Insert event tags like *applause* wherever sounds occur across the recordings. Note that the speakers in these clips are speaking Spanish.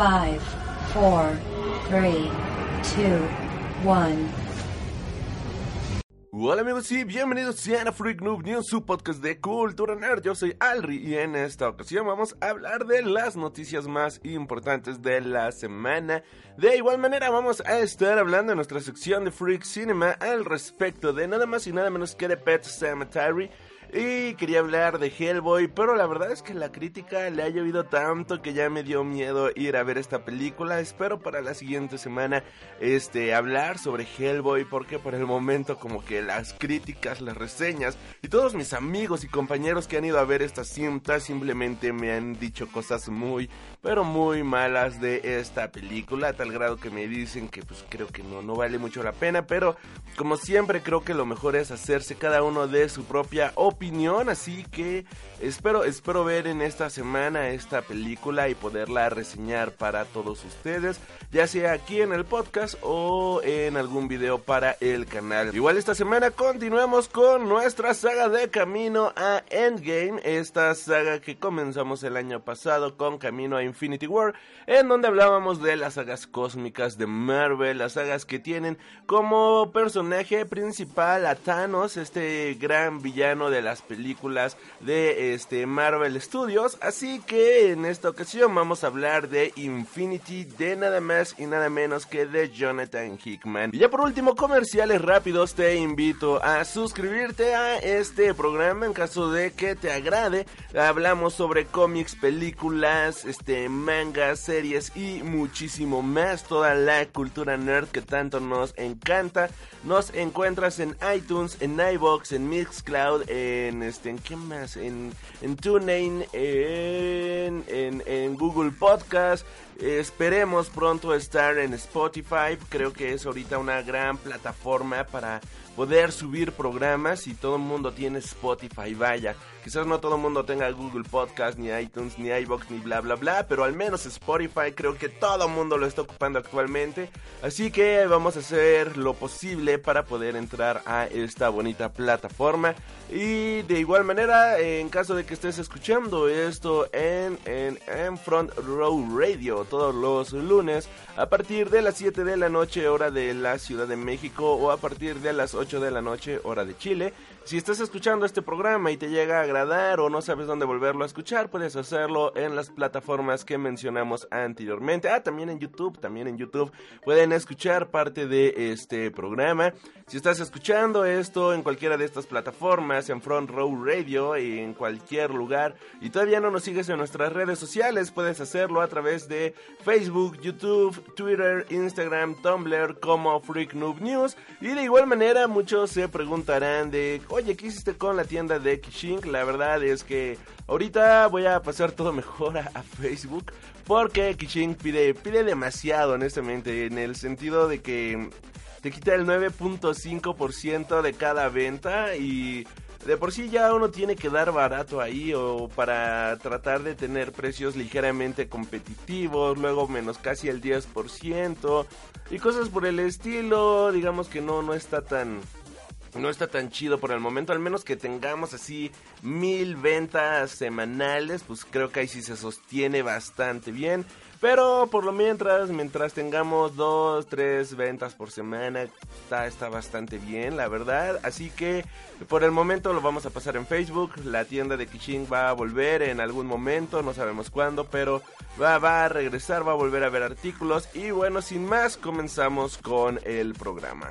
5, 4, 3, 2, 1. Hola amigos y bienvenidos a Freak Noob News, su podcast de cultura nerd. Yo soy Alri y en esta ocasión vamos a hablar de las noticias más importantes de la semana. De igual manera vamos a estar hablando en nuestra sección de Freak Cinema al respecto de nada más y nada menos que de Pet Cemetery y quería hablar de Hellboy, pero la verdad es que la crítica le ha llovido tanto que ya me dio miedo ir a ver esta película. Espero para la siguiente semana este hablar sobre Hellboy porque por el momento como que las críticas, las reseñas y todos mis amigos y compañeros que han ido a ver esta cinta simplemente me han dicho cosas muy pero muy malas de esta película, a tal grado que me dicen que pues creo que no no vale mucho la pena, pero como siempre creo que lo mejor es hacerse cada uno de su propia opinión opinión, así que espero, espero ver en esta semana esta película y poderla reseñar para todos ustedes, ya sea aquí en el podcast o en algún video para el canal. Igual esta semana continuamos con nuestra saga de Camino a Endgame, esta saga que comenzamos el año pasado con Camino a Infinity War, en donde hablábamos de las sagas cósmicas de Marvel, las sagas que tienen como personaje principal a Thanos, este gran villano de la las películas de este Marvel Studios. Así que en esta ocasión vamos a hablar de Infinity de nada más y nada menos que de Jonathan Hickman. Y ya por último, comerciales rápidos, te invito a suscribirte a este programa en caso de que te agrade. Hablamos sobre cómics, películas, este mangas, series y muchísimo más. Toda la cultura nerd que tanto nos encanta. Nos encuentras en iTunes, en iBox, en Mixcloud, en este, ¿en qué más? En, en TuneIn, en, en, en Google Podcast. Esperemos pronto estar en Spotify. Creo que es ahorita una gran plataforma para poder subir programas y todo el mundo tiene Spotify, vaya. Quizás no todo el mundo tenga Google Podcast, ni iTunes, ni iBox, ni bla bla bla, pero al menos Spotify creo que todo el mundo lo está ocupando actualmente. Así que vamos a hacer lo posible para poder entrar a esta bonita plataforma. Y de igual manera, en caso de que estés escuchando esto en, en, en Front Row Radio todos los lunes a partir de las 7 de la noche hora de la Ciudad de México o a partir de las 8 de la noche hora de Chile. Si estás escuchando este programa y te llega a o no sabes dónde volverlo a escuchar, puedes hacerlo en las plataformas que mencionamos anteriormente. Ah, también en YouTube, también en YouTube pueden escuchar parte de este programa. Si estás escuchando esto en cualquiera de estas plataformas, en Front Row Radio en cualquier lugar y todavía no nos sigues en nuestras redes sociales, puedes hacerlo a través de Facebook, YouTube, Twitter, Instagram, Tumblr como Freak Noob News. Y de igual manera muchos se preguntarán de oye, ¿qué hiciste con la tienda de Kishink? Verdad es que ahorita voy a pasar todo *laughs* mejor a, Facebook porque Kishink pide, pide demasiado, honestamente, en el sentido de que te quita el 9.5% de cada venta y de por sí ya uno tiene que dar barato ahí o para tratar de tener precios ligeramente competitivos, luego menos casi el 10% y cosas por el estilo, digamos que no, no está tan no está tan chido por el momento, al menos que tengamos así mil ventas semanales, pues creo que ahí sí se sostiene bastante bien. Pero por lo mientras, mientras tengamos dos, tres ventas por semana, está, bastante bien, la verdad. Así que por el momento lo vamos a pasar en Facebook. La tienda de Kichin va a volver en algún momento, no sabemos cuándo, pero va, va a regresar, va a volver a ver artículos. Y bueno, sin más, comenzamos con el programa.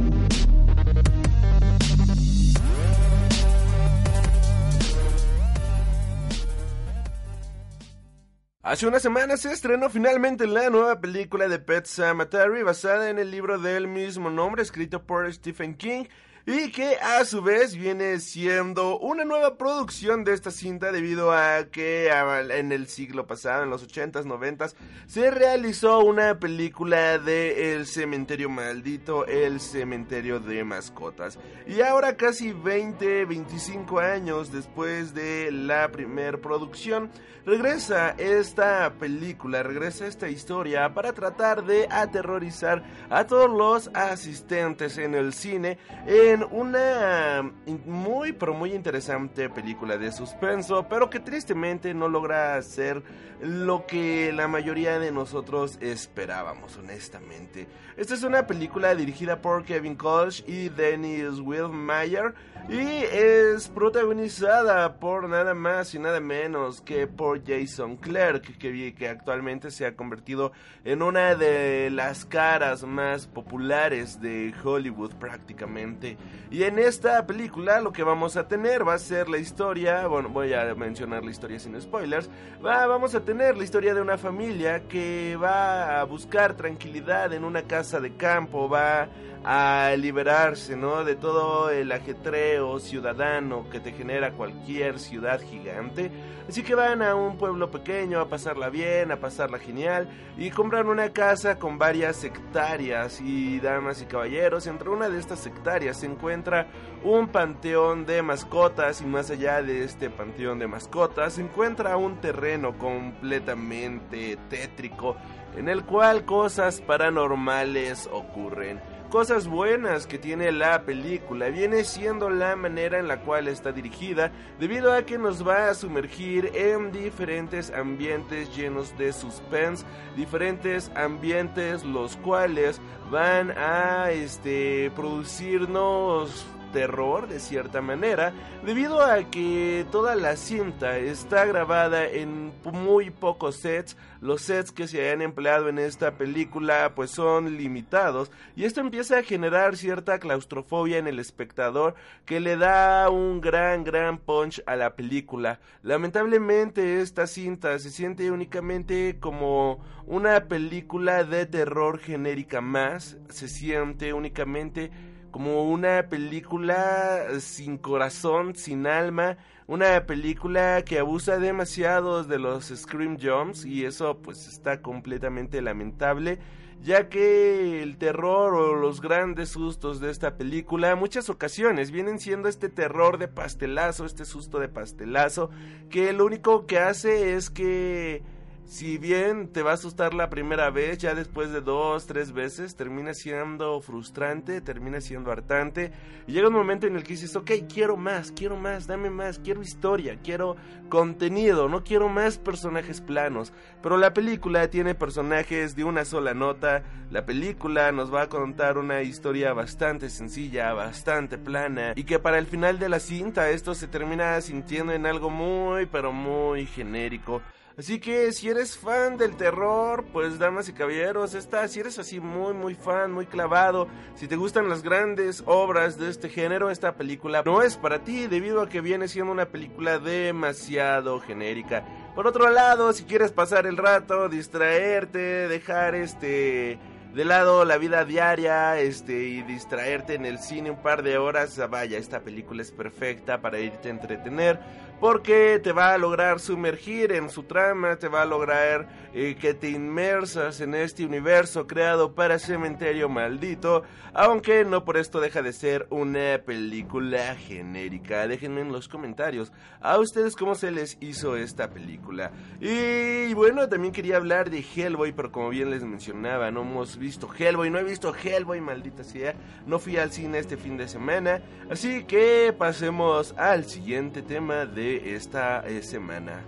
Hace unas semanas se estrenó finalmente la nueva película de Pet Cemetery basada en el libro del mismo nombre escrito por Stephen King y que a su vez viene siendo una nueva producción de esta cinta debido a que en el siglo pasado, en los 80s, 90s, se realizó una película de El cementerio maldito, el cementerio de mascotas. Y ahora casi 20, 25 años después de la primer producción, regresa esta película, regresa esta historia para tratar de aterrorizar a todos los asistentes en el cine en una muy pero muy interesante película de suspenso, pero que tristemente no logra hacer lo que la mayoría de nosotros esperábamos, honestamente. Esta es una película dirigida por Kevin Koch y Dennis Wilmeyer y es protagonizada por nada más y nada menos que por Jason Clark, que, que actualmente se ha convertido en una de las caras más populares de Hollywood prácticamente. Y en esta película lo que vamos a tener va a ser la historia, bueno, voy a mencionar la historia sin spoilers, va, vamos a tener la historia de una familia que va a buscar tranquilidad en una casa de campo, va a liberarse, ¿no? De todo el ajetreo ciudadano que te genera cualquier ciudad gigante. Así que van a un pueblo pequeño a pasarla bien, a pasarla genial y compran una casa con varias hectáreas y damas y caballeros. Entre una de estas hectáreas se encuentra un panteón de mascotas y más allá de este panteón de mascotas se encuentra un terreno completamente tétrico en el cual cosas paranormales ocurren cosas buenas que tiene la película. Viene siendo la manera en la cual está dirigida, debido a que nos va a sumergir en diferentes ambientes llenos de suspense, diferentes ambientes los cuales van a este producirnos terror de cierta manera, debido a que toda la cinta está grabada en muy pocos sets, los sets que se hayan empleado en esta película pues son limitados y esto empieza a generar cierta claustrofobia en el espectador que le da un gran gran punch a la película. Lamentablemente esta cinta se siente únicamente como una película de terror genérica más, se siente únicamente como una película sin corazón, sin alma, una película que abusa demasiado de los scream jumps y eso pues está completamente lamentable ya que el terror o los grandes sustos de esta película muchas ocasiones vienen siendo este terror de pastelazo, este susto de pastelazo que lo único que hace es que si bien te va a asustar la primera vez, ya después de dos, tres veces termina siendo frustrante, termina siendo hartante. Y llega un momento en el que dices, ok, quiero más, quiero más, dame más, quiero historia, quiero contenido, no quiero más personajes planos. Pero la película tiene personajes de una sola nota, la película nos va a contar una historia bastante sencilla, bastante plana, y que para el final de la cinta esto se termina sintiendo en algo muy, pero muy genérico. Así que si eres fan del terror, pues damas y caballeros, esta, si eres así muy muy fan, muy clavado, si te gustan las grandes obras de este género, esta película no es para ti debido a que viene siendo una película demasiado genérica. Por otro lado, si quieres pasar el rato, distraerte, dejar este de lado la vida diaria este y distraerte en el cine un par de horas, vaya, esta película es perfecta para irte a entretener porque te va a lograr sumergir en su trama, te va a lograr eh, que te inmersas en este universo creado para Cementerio Maldito, aunque no por esto deja de ser una película genérica. Déjenme en los comentarios a ustedes cómo se les hizo esta película. Y bueno, también quería hablar de Hellboy, pero como bien les mencionaba, no hemos visto Hellboy, no he visto Hellboy, maldita sea, no fui al cine este fin de semana, así que pasemos al siguiente tema de esta eh, semana.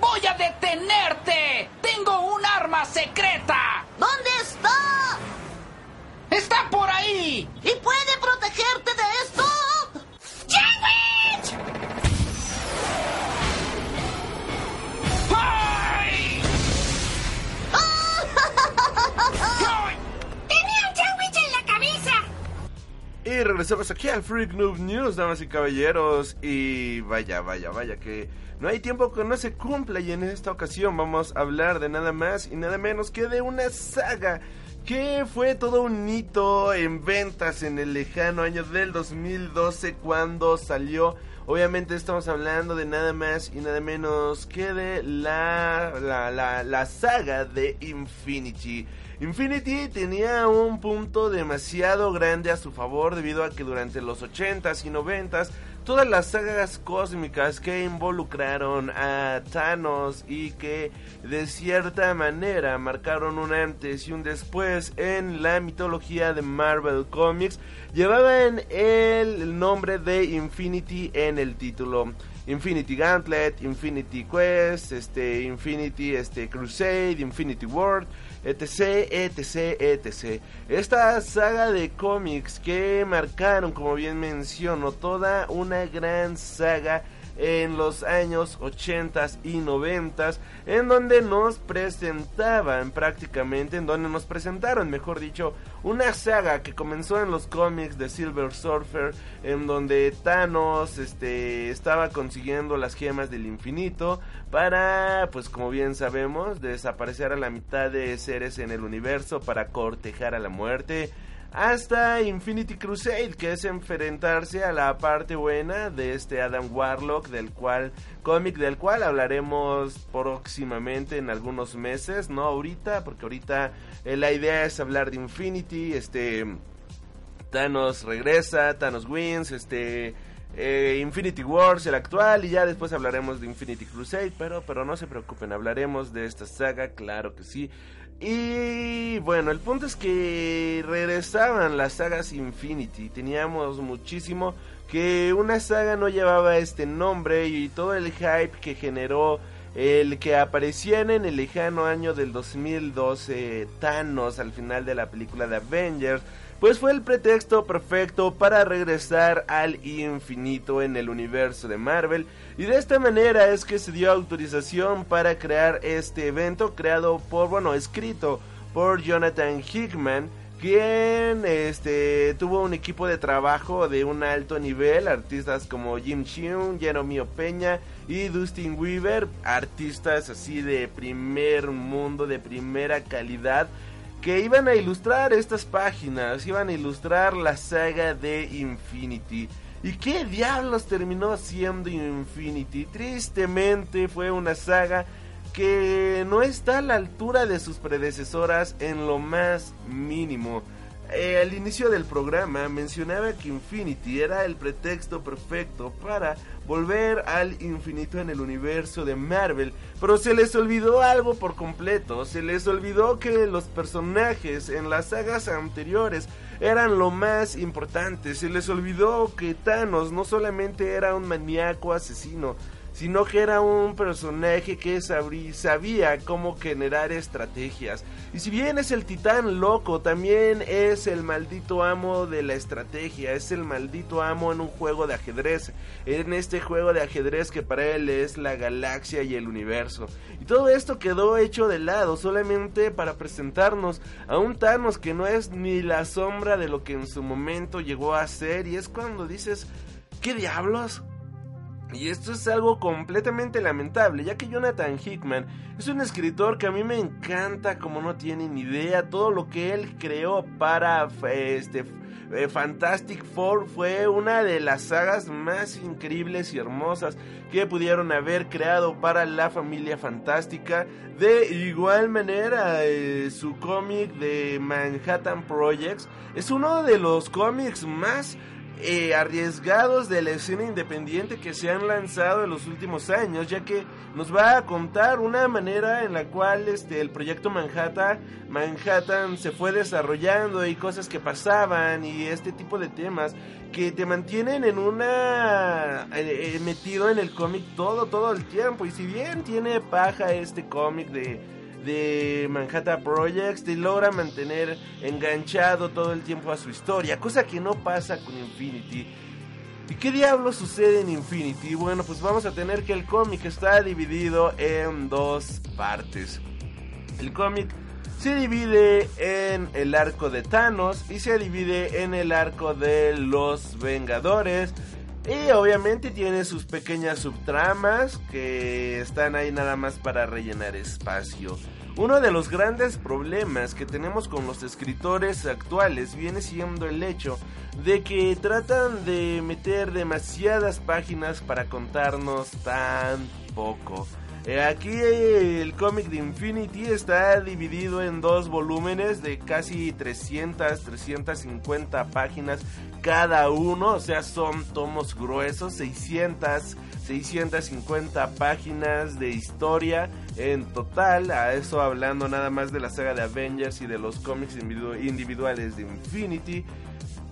¡Voy a detenerte! ¡Tengo un arma secreta! ¿Dónde está? ¡Está por ahí! ¿Y puede protegerte regresamos aquí al Freak Noob News, damas y caballeros. Y vaya, vaya, vaya, que no hay tiempo que no se cumpla. Y en esta ocasión vamos a hablar de nada más y nada menos que de una saga que fue todo un hito en ventas en el lejano año del 2012 cuando salió. Obviamente estamos hablando de nada más y nada menos que de la, la, la, la saga de Infinity. Infinity tenía un punto demasiado grande a su favor debido a que durante los 80s y 90s todas las sagas cósmicas que involucraron a Thanos y que de cierta manera marcaron un antes y un después en la mitología de Marvel Comics llevaban el nombre de Infinity en el título. Infinity Gauntlet, Infinity Quest, este, Infinity este, Crusade, Infinity World, etc, etc, etc. Esta saga de cómics que marcaron, como bien menciono, toda una gran saga en los años 80 y 90 en donde nos presentaban prácticamente, en donde nos presentaron, mejor dicho, una saga que comenzó en los cómics de Silver Surfer, en donde Thanos este, estaba consiguiendo las gemas del infinito para, pues como bien sabemos, desaparecer a la mitad de seres en el universo para cortejar a la muerte hasta Infinity Crusade, que es enfrentarse a la parte buena de este Adam Warlock, del cual cómic del cual hablaremos próximamente en algunos meses, no ahorita, porque ahorita eh, la idea es hablar de Infinity, este Thanos regresa, Thanos wins, este eh, Infinity Wars, el actual, y ya después hablaremos de Infinity Crusade, pero, pero no se preocupen, hablaremos de esta saga, claro que sí. Y bueno, el punto es que regresaban las sagas Infinity. Teníamos muchísimo que una saga no llevaba este nombre y todo el hype que generó el que aparecían en el lejano año del 2012 Thanos al final de la película de Avengers pues fue el pretexto perfecto para regresar al infinito en el universo de Marvel y de esta manera es que se dio autorización para crear este evento creado por, bueno, escrito por Jonathan Hickman quien este tuvo un equipo de trabajo de un alto nivel, artistas como Jim Cheung, Jeremy Peña y Dustin Weaver, artistas así de primer mundo, de primera calidad que iban a ilustrar estas páginas, iban a ilustrar la saga de Infinity. ¿Y qué diablos terminó siendo Infinity? Tristemente fue una saga que no está a la altura de sus predecesoras en lo más mínimo. Eh, al inicio del programa mencionaba que Infinity era el pretexto perfecto para volver al infinito en el universo de Marvel, pero se les olvidó algo por completo, se les olvidó que los personajes en las sagas anteriores eran lo más importante, se les olvidó que Thanos no solamente era un maníaco asesino, sino que era un personaje que sabía cómo generar estrategias. Y si bien es el titán loco, también es el maldito amo de la estrategia, es el maldito amo en un juego de ajedrez, en este juego de ajedrez que para él es la galaxia y el universo. Y todo esto quedó hecho de lado solamente para presentarnos a un Thanos que no es ni la sombra de lo que en su momento llegó a ser y es cuando dices, ¿qué diablos? Y esto es algo completamente lamentable, ya que Jonathan Hickman es un escritor que a mí me encanta como no tienen idea. Todo lo que él creó para este, eh, Fantastic Four fue una de las sagas más increíbles y hermosas que pudieron haber creado para la familia fantástica. De igual manera, eh, su cómic de Manhattan Projects es uno de los cómics más eh, arriesgados de la escena independiente que se han lanzado en los últimos años, ya que nos va a contar una manera en la cual este, el proyecto Manhattan, Manhattan se fue desarrollando y cosas que pasaban y este tipo de temas que te mantienen en una eh, eh, metido en el cómic todo todo el tiempo. Y si bien tiene paja este cómic de de Manhattan Projects te logra mantener enganchado todo el tiempo a su historia, cosa que no pasa con Infinity. ¿Y qué diablos sucede en Infinity? Bueno, pues vamos a tener que el cómic está dividido en dos partes. El cómic se divide en el arco de Thanos y se divide en el arco de los Vengadores. Y obviamente tiene sus pequeñas subtramas que están ahí nada más para rellenar espacio. Uno de los grandes problemas que tenemos con los escritores actuales viene siendo el hecho de que tratan de meter demasiadas páginas para contarnos tan poco. Eh, aquí el cómic de Infinity está dividido en dos volúmenes de casi 300, 350 páginas cada uno, o sea, son tomos gruesos, 600, 650 páginas de historia en total, a eso hablando nada más de la saga de Avengers y de los cómics individuales de Infinity.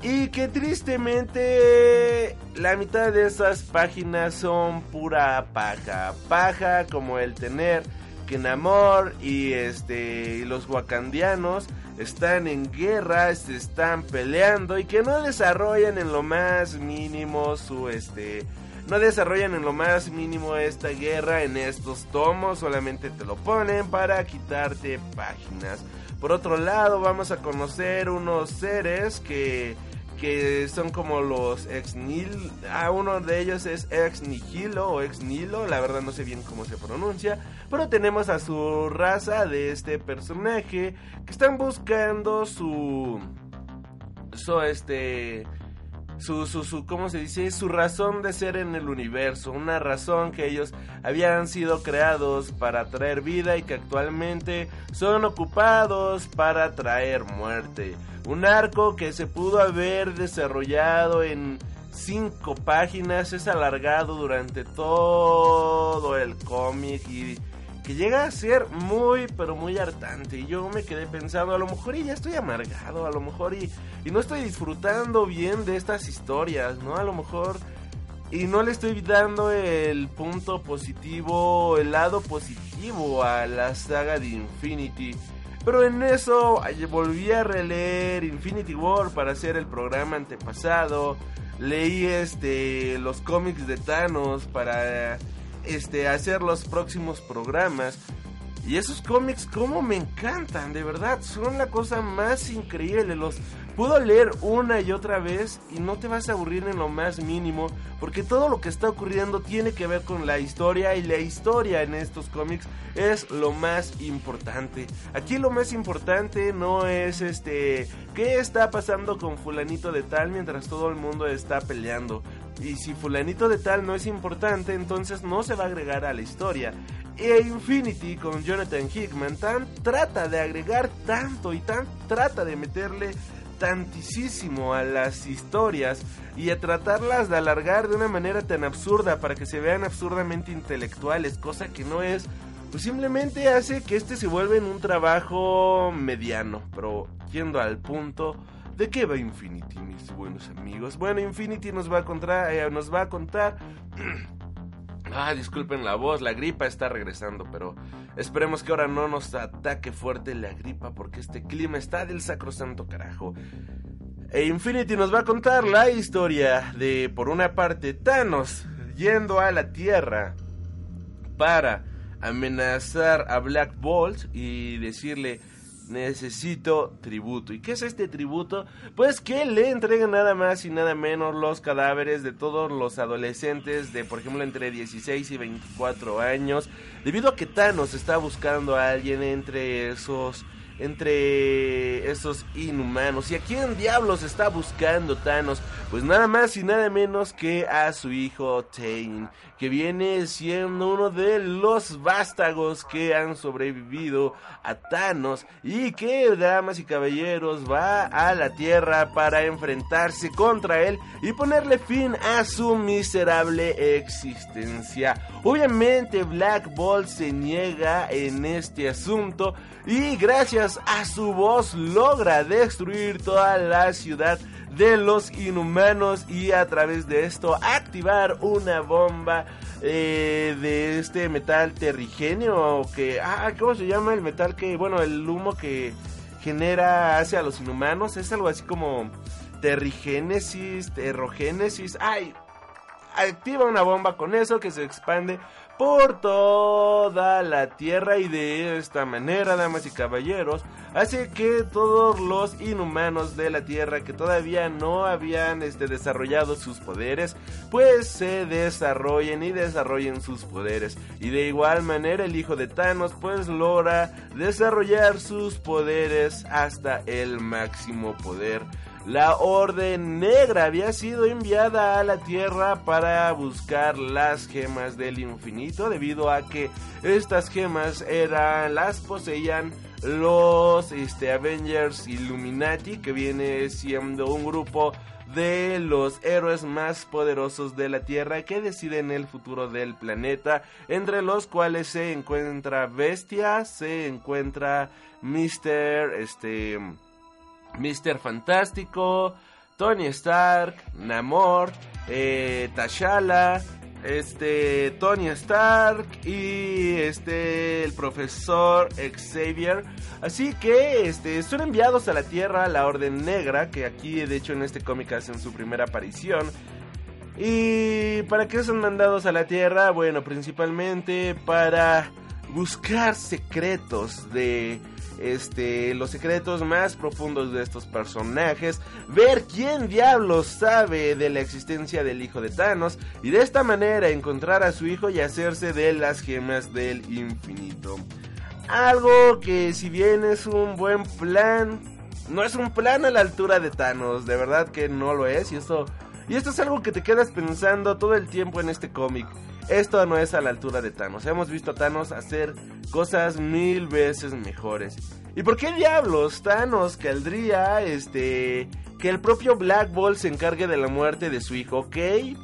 Y que tristemente la mitad de esas páginas son pura paja. Paja como el tener que Namor y este los wakandianos están en guerra, se están peleando y que no desarrollan en lo más mínimo su este no desarrollan en lo más mínimo esta guerra en estos tomos, solamente te lo ponen para quitarte páginas. Por otro lado, vamos a conocer unos seres que que son como los ex nil ah, uno de ellos es ex nihilo o ex nilo, la verdad no sé bien cómo se pronuncia, pero tenemos a su raza de este personaje que están buscando su su este su, su, su, ¿cómo se dice? Su razón de ser en el universo, una razón que ellos habían sido creados para traer vida y que actualmente son ocupados para traer muerte. Un arco que se pudo haber desarrollado en cinco páginas, es alargado durante todo el cómic y que llega a ser muy, pero muy hartante. Y yo me quedé pensando, a lo mejor y ya estoy amargado, a lo mejor y, y no estoy disfrutando bien de estas historias, ¿no? A lo mejor y no le estoy dando el punto positivo, el lado positivo a la saga de Infinity. Pero en eso volví a releer Infinity War para hacer el programa antepasado. Leí este los cómics de Thanos para este, hacer los próximos programas. Y esos cómics, como me encantan, de verdad, son la cosa más increíble. Los puedo leer una y otra vez y no te vas a aburrir en lo más mínimo, porque todo lo que está ocurriendo tiene que ver con la historia y la historia en estos cómics es lo más importante. Aquí lo más importante no es este qué está pasando con fulanito de tal mientras todo el mundo está peleando. Y si fulanito de tal no es importante, entonces no se va a agregar a la historia. E Infinity con Jonathan Hickman tan trata de agregar tanto y tan trata de meterle a las historias y a tratarlas de alargar de una manera tan absurda para que se vean absurdamente intelectuales, cosa que no es, pues simplemente hace que este se vuelva en un trabajo mediano, pero yendo al punto, ¿De qué va Infinity, mis buenos amigos? Bueno, Infinity nos va a contar, eh, nos va a contar. *clears throat* ah, disculpen la voz, la gripa está regresando, pero esperemos que ahora no nos ataque fuerte la gripa porque este clima está del sacrosanto carajo. E Infinity nos va a contar la historia de, por una parte, Thanos yendo a la Tierra para amenazar a Black Bolt y decirle necesito tributo. ¿Y qué es este tributo? Pues que le entregan nada más y nada menos los cadáveres de todos los adolescentes de, por ejemplo, entre 16 y 24 años, debido a que Thanos está buscando a alguien entre esos entre esos inhumanos. ¿Y a quién diablos está buscando Thanos? Pues nada más y nada menos que a su hijo Tain, que viene siendo uno de los vástagos que han sobrevivido a Thanos y que, damas y caballeros, va a la Tierra para enfrentarse contra él y ponerle fin a su miserable existencia. Obviamente Black Bolt se niega en este asunto y gracias a su voz logra destruir toda la ciudad de los inhumanos y a través de esto activar una bomba eh, de este metal terrigenio que ah cómo se llama el metal que bueno el humo que genera hacia los inhumanos es algo así como terrigénesis terrogénesis. Ay activa una bomba con eso que se expande por toda la tierra y de esta manera, damas y caballeros, hace que todos los inhumanos de la tierra que todavía no habían este, desarrollado sus poderes, pues se desarrollen y desarrollen sus poderes. Y de igual manera el hijo de Thanos pues logra desarrollar sus poderes hasta el máximo poder. La Orden Negra había sido enviada a la Tierra para buscar las gemas del infinito debido a que estas gemas eran las poseían los este, Avengers Illuminati que viene siendo un grupo de los héroes más poderosos de la Tierra que deciden el futuro del planeta, entre los cuales se encuentra Bestia, se encuentra Mr. este Mr. Fantástico, Tony Stark, Namor, eh, este Tony Stark y este el profesor Xavier. Así que este son enviados a la Tierra la Orden Negra, que aquí de hecho en este cómic hacen su primera aparición. ¿Y para qué son mandados a la Tierra? Bueno, principalmente para buscar secretos de este, los secretos más profundos de estos personajes, ver quién diablos sabe de la existencia del hijo de Thanos y de esta manera encontrar a su hijo y hacerse de las gemas del infinito. Algo que si bien es un buen plan, no es un plan a la altura de Thanos, de verdad que no lo es y esto y esto es algo que te quedas pensando todo el tiempo en este cómic. Esto no es a la altura de Thanos. Hemos visto a Thanos hacer cosas mil veces mejores. ¿Y por qué diablos Thanos caldría este que el propio Black Ball se encargue de la muerte de su hijo? Ok,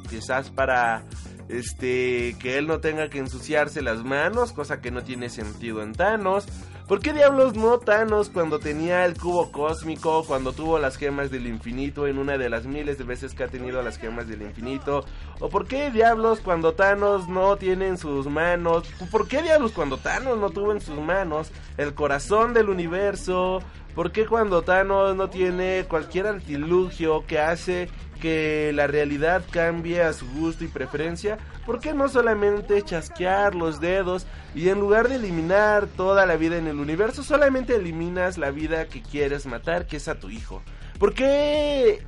quizás para este que él no tenga que ensuciarse las manos, cosa que no tiene sentido en Thanos. ¿Por qué diablos no Thanos cuando tenía el cubo cósmico, cuando tuvo las gemas del infinito en una de las miles de veces que ha tenido las gemas del infinito? ¿O por qué diablos cuando Thanos no tiene en sus manos? ¿Por qué diablos cuando Thanos no tuvo en sus manos el corazón del universo? ¿Por qué cuando Thanos no tiene cualquier artilugio que hace que la realidad cambie a su gusto y preferencia? ¿Por qué no solamente chasquear los dedos y en lugar de eliminar toda la vida en el universo, solamente eliminas la vida que quieres matar, que es a tu hijo? ¿Por qué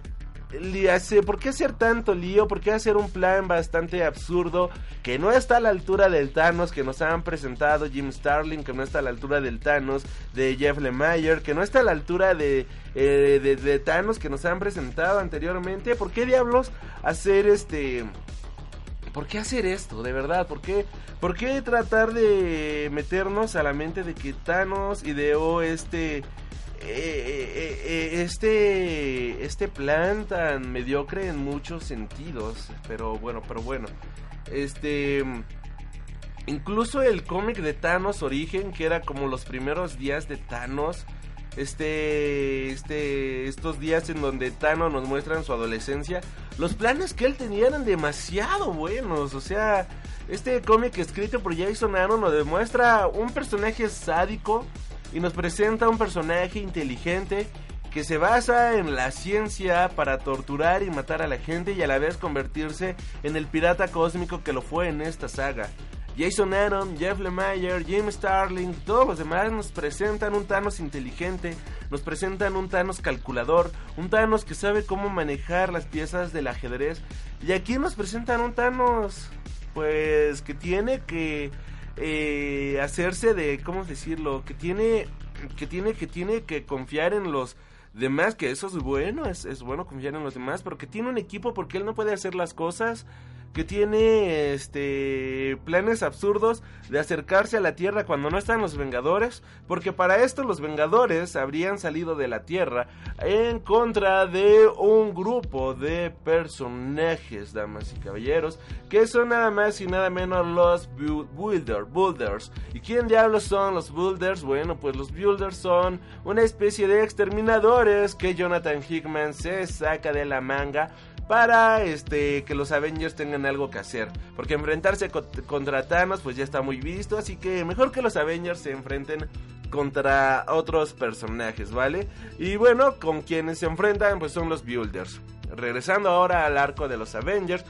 ¿Por qué hacer tanto lío? ¿Por qué hacer un plan bastante absurdo que no está a la altura del Thanos que nos han presentado Jim Starling, que no está a la altura del Thanos de Jeff Lemire, que no está a la altura de, eh, de, Thanos que nos han presentado anteriormente? ¿Por qué diablos hacer este... ¿Por qué hacer esto? De verdad, ¿por qué, ¿por qué tratar de meternos a la mente de que Thanos ideó este este este plan tan mediocre en muchos sentidos pero bueno pero bueno. Este incluso el cómic de Thanos Origen que era como los primeros días de Thanos este este estos días en donde Thanos nos muestra en su adolescencia los planes que él tenía eran demasiado buenos. O sea este cómic escrito por Jason Aaron nos demuestra un personaje sádico y nos presenta un personaje inteligente que se basa en la ciencia para torturar y matar a la gente y a la vez convertirse en el pirata cósmico que lo fue en esta saga. Jason Aaron, Jeff Lemire, Jim Starling, todos los demás nos presentan un Thanos inteligente, nos presentan un Thanos calculador, un Thanos que sabe cómo manejar las piezas del ajedrez. Y aquí nos presentan un Thanos, pues, que tiene que eh, hacerse de, ¿cómo decirlo? Que tiene, que tiene, que tiene que confiar en los demás, que eso es bueno, es, es bueno confiar en los demás, pero que tiene un equipo porque él no puede hacer las cosas que tiene este planes absurdos de acercarse a la Tierra cuando no están los Vengadores, porque para esto los Vengadores habrían salido de la Tierra en contra de un grupo de personajes, damas y caballeros, que son nada más y nada menos los Builders. Builders. ¿Y quién diablos son los Builders? Bueno, pues los Builders son una especie de exterminadores que Jonathan Hickman se saca de la manga para este que los Avengers tengan algo que hacer, porque enfrentarse contra Thanos pues ya está muy visto, así que mejor que los Avengers se enfrenten contra otros personajes, ¿vale? Y bueno, con quienes se enfrentan pues son los Builders. Regresando ahora al arco de los Avengers,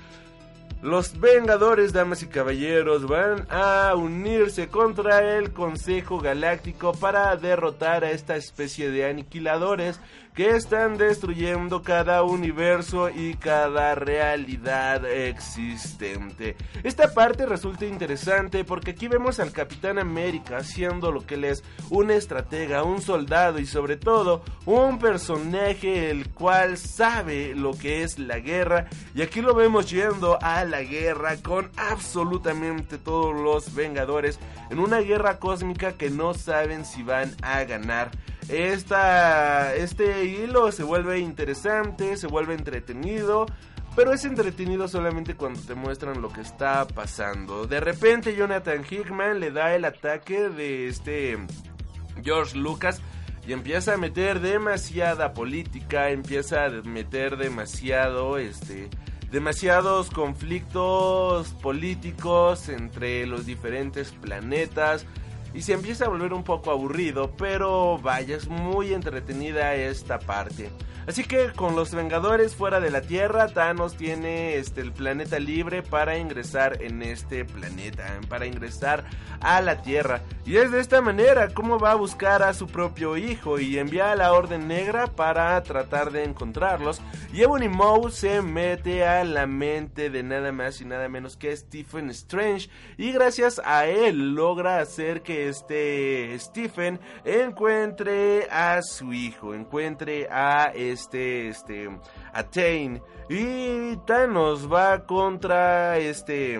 Los Vengadores, damas y caballeros, van a unirse contra el Consejo Galáctico para derrotar a esta especie de aniquiladores que están destruyendo cada universo y cada realidad existente. Esta parte resulta interesante porque aquí vemos al Capitán América haciendo lo que él es un estratega, un soldado y sobre todo un personaje el cual sabe lo que es la guerra y aquí lo vemos yendo a la guerra con absolutamente todos los Vengadores en una guerra cósmica que no saben si van a ganar. Esta, este hilo se vuelve interesante, se vuelve entretenido. Pero es entretenido solamente cuando te muestran lo que está pasando. De repente Jonathan Hickman le da el ataque de este George Lucas y empieza a meter demasiada política, empieza a meter demasiado este demasiados conflictos políticos entre los diferentes planetas y se empieza a volver un poco aburrido, pero vaya, es muy entretenida esta parte. Así que con los Vengadores fuera de la Tierra, Thanos tiene este, el planeta libre para ingresar en este planeta, para ingresar a la Tierra. Y es de esta manera como va a buscar a su propio hijo y envía a la Orden Negra para tratar de encontrarlos. Y Ebony Maw se mete a la mente de nada más y nada menos que Stephen Strange. Y gracias a él logra hacer que este Stephen encuentre a su hijo, encuentre a este, este, Attain. Y Thanos va contra este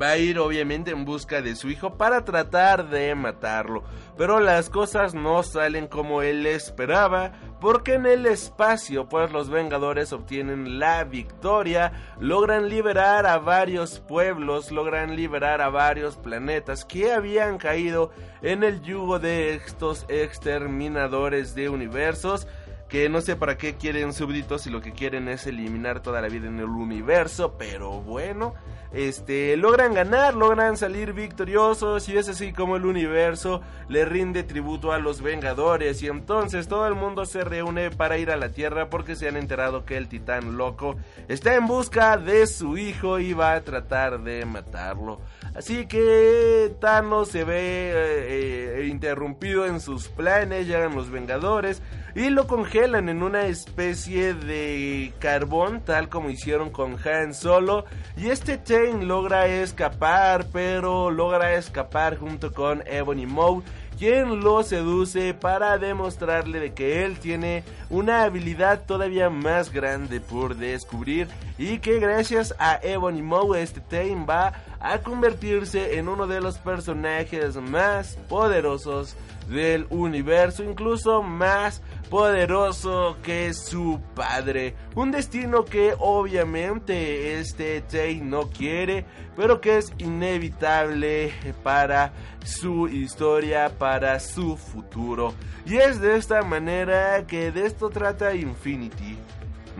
va a ir obviamente en busca de su hijo para tratar de matarlo. Pero las cosas no salen como él esperaba, porque en el espacio pues los Vengadores obtienen la victoria, logran liberar a varios pueblos, logran liberar a varios planetas que habían caído en el yugo de estos exterminadores de universos que no sé para qué quieren súbditos si lo que quieren es eliminar toda la vida en el universo, pero bueno, este logran ganar, logran salir victoriosos y es así como el universo le rinde tributo a los Vengadores y entonces todo el mundo se reúne para ir a la Tierra porque se han enterado que el titán loco está en busca de su hijo y va a tratar de matarlo. Así que Thanos se ve eh, eh, interrumpido en sus planes, llegan los Vengadores y lo en una especie de carbón, tal como hicieron con Han Solo. Y este Tain logra escapar, pero logra escapar junto con Ebony Maw quien lo seduce para demostrarle de que él tiene una habilidad todavía más grande por descubrir y que gracias a Ebony Maw este Tain va a convertirse en uno de los personajes más poderosos del universo, incluso más poderoso que su padre. Un destino que obviamente este Tay no quiere, pero que es inevitable para su historia, para su futuro. Y es de esta manera que de esto trata Infinity.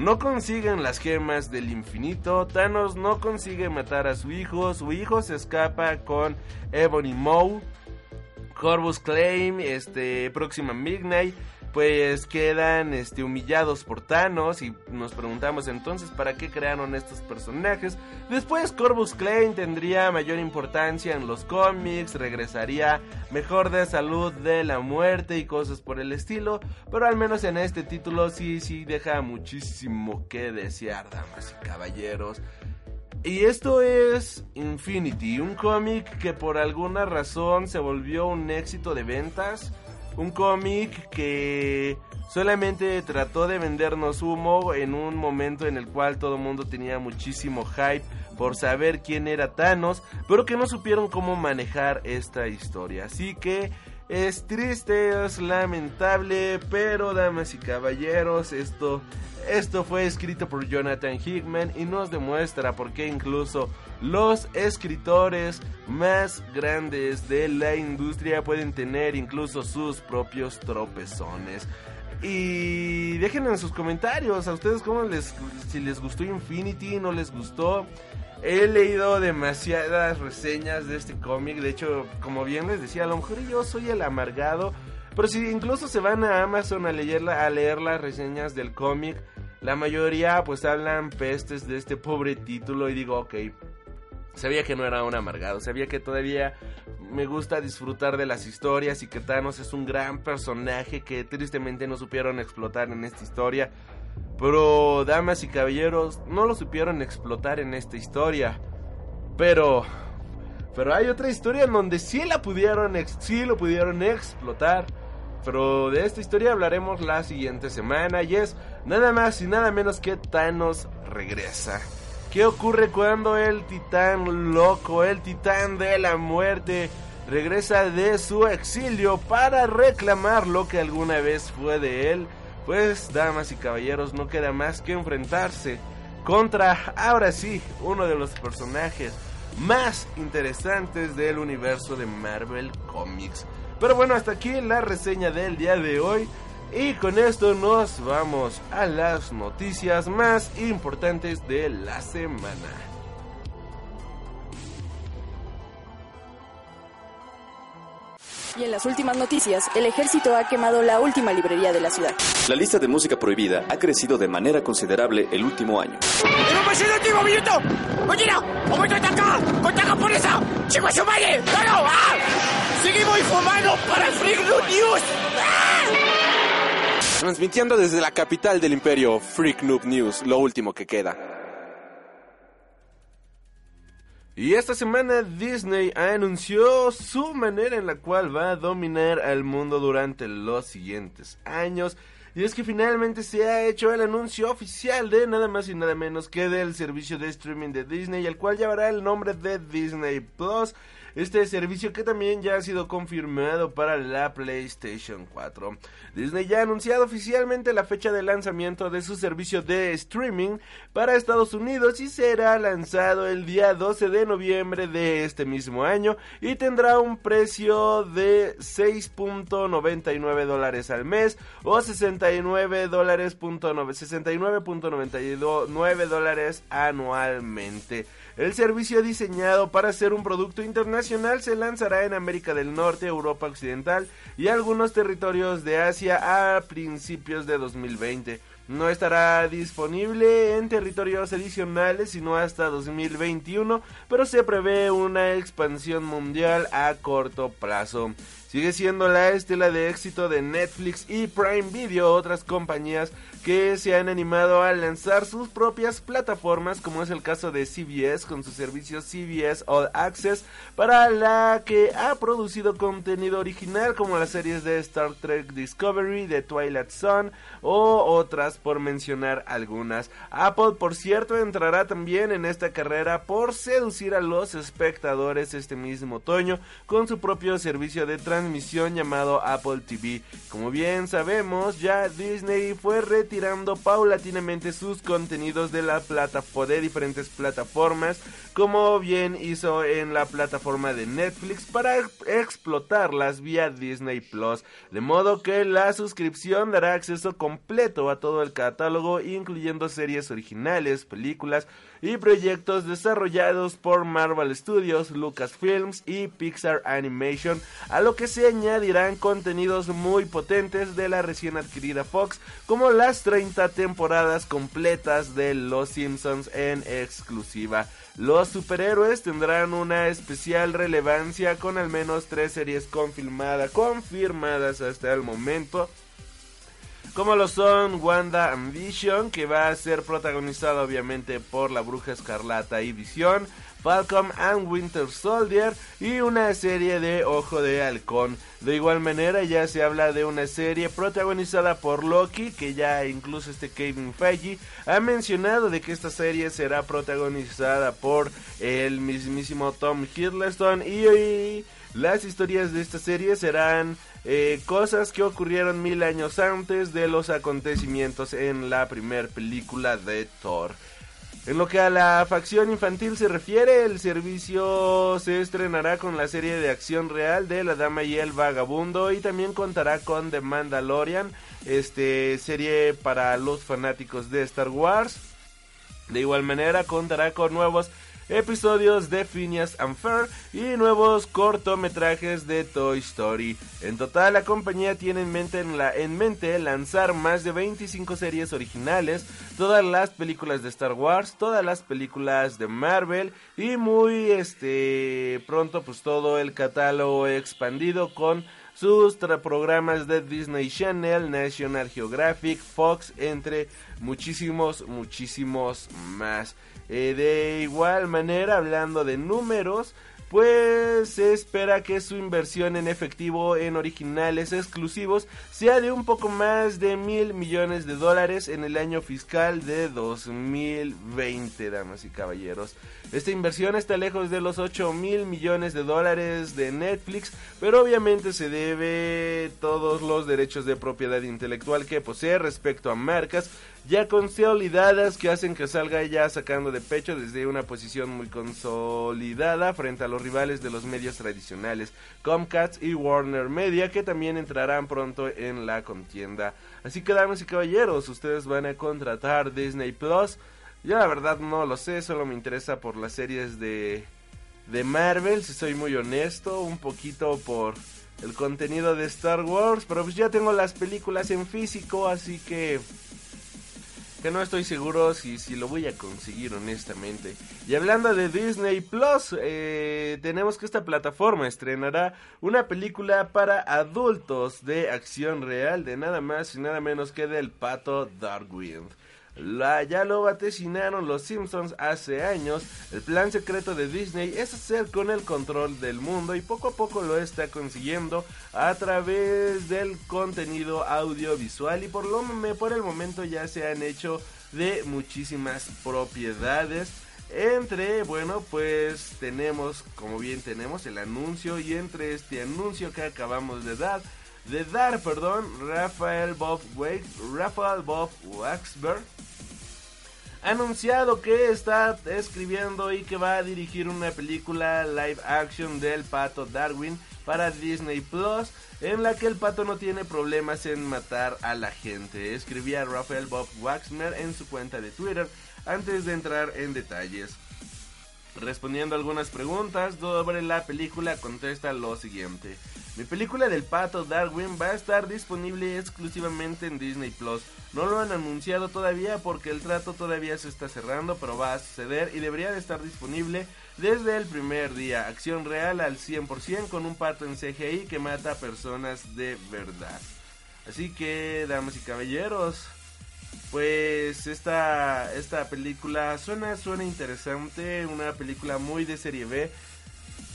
No consiguen las gemas del infinito, Thanos no consigue matar a su hijo, su hijo se escapa con Ebony Maw, Corvus Claim, este, próxima Midnight, pues quedan este, humillados por Thanos y nos preguntamos entonces para qué crearon estos personajes. Después Corvus Claim tendría mayor importancia en los cómics, regresaría mejor de salud de la muerte y cosas por el estilo, pero al menos en este título sí, sí deja muchísimo que desear, damas y caballeros. Y esto es Infinity, un cómic que por alguna razón se volvió un éxito de ventas un cómic que solamente trató de vendernos humo en un momento en el cual todo el mundo tenía muchísimo hype por saber quién era Thanos, pero que no supieron cómo manejar esta historia. Así que es triste, es lamentable, pero damas y caballeros, esto esto fue escrito por Jonathan Hickman y nos demuestra por qué incluso los escritores más grandes de la industria pueden tener incluso sus propios tropezones. Y dejen en sus comentarios a ustedes cómo les si les gustó Infinity, no les gustó. He leído demasiadas reseñas de este cómic, de hecho, como bien les decía, a lo mejor yo soy el amargado, pero si incluso se van a Amazon a leer, a leer las reseñas del cómic, la mayoría pues hablan pestes de este pobre título y digo, ok, Sabía que no era un amargado, sabía que todavía me gusta disfrutar de las historias y que Thanos es un gran personaje que tristemente no supieron explotar en esta historia. Pero, damas y caballeros, no lo supieron explotar en esta historia. Pero, pero hay otra historia en donde sí la pudieron, sí lo pudieron explotar. Pero de esta historia hablaremos la siguiente semana y es nada más y nada menos que Thanos regresa. ¿Qué ocurre cuando el titán loco, el titán de la muerte, regresa de su exilio para reclamar lo que alguna vez fue de él? Pues, damas y caballeros, no queda más que enfrentarse contra, ahora sí, uno de los personajes más interesantes del universo de Marvel Comics. Pero bueno, hasta aquí la reseña del día de hoy. Y con esto nos vamos a las noticias más importantes de la semana. Y en las últimas noticias, el ejército ha quemado la última librería de la ciudad. La lista de música prohibida ha crecido de manera considerable el último año. ¡Seguimos informando para Freak News! Transmitiendo desde la capital del imperio, Freak Noob News, lo último que queda. Y esta semana Disney anunció su manera en la cual va a dominar al mundo durante los siguientes años. Y es que finalmente se ha hecho el anuncio oficial de nada más y nada menos que del servicio de streaming de Disney, el cual llevará el nombre de Disney Plus este servicio que también ya ha sido confirmado para la PlayStation 4. Disney ya ha anunciado oficialmente la fecha de lanzamiento de su servicio de streaming para Estados Unidos y será lanzado el día 12 de noviembre de este mismo año y tendrá un precio de 6.99 dólares al mes o 69 dólares 69.99 dólares anualmente. El servicio diseñado para ser un producto internacional se lanzará en América del Norte, Europa Occidental y algunos territorios de Asia a principios de 2020. No estará disponible en territorios adicionales sino hasta 2021, pero se prevé una expansión mundial a corto plazo. Sigue siendo la estela de éxito de Netflix y Prime Video, otras compañías que se han animado a lanzar sus propias plataformas, como es el caso de CBS con su servicio CBS All Access, para la que ha producido contenido original como las series de Star Trek Discovery, de Twilight Zone o otras por mencionar algunas. Apple, por cierto, entrará también en esta carrera por seducir a los espectadores este mismo otoño con su propio servicio de transmisión llamado Apple TV. Como bien sabemos, ya Disney fue retirado tirando paulatinamente sus contenidos de la plataforma de diferentes plataformas, como bien hizo en la plataforma de Netflix para explotarlas vía Disney Plus, de modo que la suscripción dará acceso completo a todo el catálogo, incluyendo series originales, películas, y proyectos desarrollados por Marvel Studios, Lucasfilms y Pixar Animation, a lo que se añadirán contenidos muy potentes de la recién adquirida Fox, como las 30 temporadas completas de Los Simpsons en exclusiva. Los superhéroes tendrán una especial relevancia con al menos tres series confirmadas, confirmadas hasta el momento como lo son Wanda Ambition, que va a ser protagonizada obviamente por la Bruja Escarlata y Visión, Falcon and Winter Soldier y una serie de Ojo de Halcón. De igual manera ya se habla de una serie protagonizada por Loki, que ya incluso este Kevin Feige ha mencionado de que esta serie será protagonizada por el mismísimo Tom Hiddleston y las historias de esta serie serán eh, cosas que ocurrieron mil años antes de los acontecimientos en la primera película de Thor. En lo que a la facción infantil se refiere, el servicio se estrenará con la serie de acción real de La Dama y el Vagabundo y también contará con The Mandalorian, este serie para los fanáticos de Star Wars. De igual manera contará con nuevos episodios de Phineas and Ferb y nuevos cortometrajes de Toy Story. En total, la compañía tiene en mente, en, la, en mente lanzar más de 25 series originales, todas las películas de Star Wars, todas las películas de Marvel y muy este pronto pues todo el catálogo expandido con sus programas de Disney Channel, National Geographic, Fox, entre muchísimos, muchísimos más. Eh, de igual manera, hablando de números, pues se espera que su inversión en efectivo en originales exclusivos sea de un poco más de mil millones de dólares en el año fiscal de 2020, damas y caballeros. Esta inversión está lejos de los 8 mil millones de dólares de Netflix, pero obviamente se debe todos los derechos de propiedad intelectual que posee respecto a marcas ya consolidadas que hacen que salga ya sacando de pecho desde una posición muy consolidada frente a los rivales de los medios tradicionales, Comcast y Warner Media, que también entrarán pronto en la contienda. Así que damas y caballeros, ustedes van a contratar Disney Plus. Yo la verdad no lo sé, solo me interesa por las series de de Marvel, si soy muy honesto, un poquito por el contenido de Star Wars, pero pues ya tengo las películas en físico, así que que no estoy seguro si, si lo voy a conseguir honestamente. Y hablando de Disney Plus, eh, tenemos que esta plataforma estrenará una película para adultos de acción real de nada más y nada menos que del pato Darkwind. Ya lo vaticinaron los Simpsons hace años. El plan secreto de Disney es hacer con el control del mundo y poco a poco lo está consiguiendo a través del contenido audiovisual y por, lo, por el momento ya se han hecho de muchísimas propiedades. Entre, bueno, pues tenemos, como bien tenemos, el anuncio y entre este anuncio que acabamos de dar, de dar, perdón, Rafael Bob Wake, Rafael Bob Waxberg ha anunciado que está escribiendo y que va a dirigir una película live action del pato Darwin para Disney Plus en la que el pato no tiene problemas en matar a la gente. Escribía Rafael Bob Waxmer en su cuenta de Twitter antes de entrar en detalles. Respondiendo algunas preguntas sobre la película, contesta lo siguiente. Mi película del pato Darwin va a estar disponible exclusivamente en Disney Plus. No lo han anunciado todavía porque el trato todavía se está cerrando, pero va a suceder y debería de estar disponible desde el primer día. Acción real al 100% con un pato en CGI que mata a personas de verdad. Así que, damas y caballeros, pues esta, esta película suena, suena interesante, una película muy de serie B,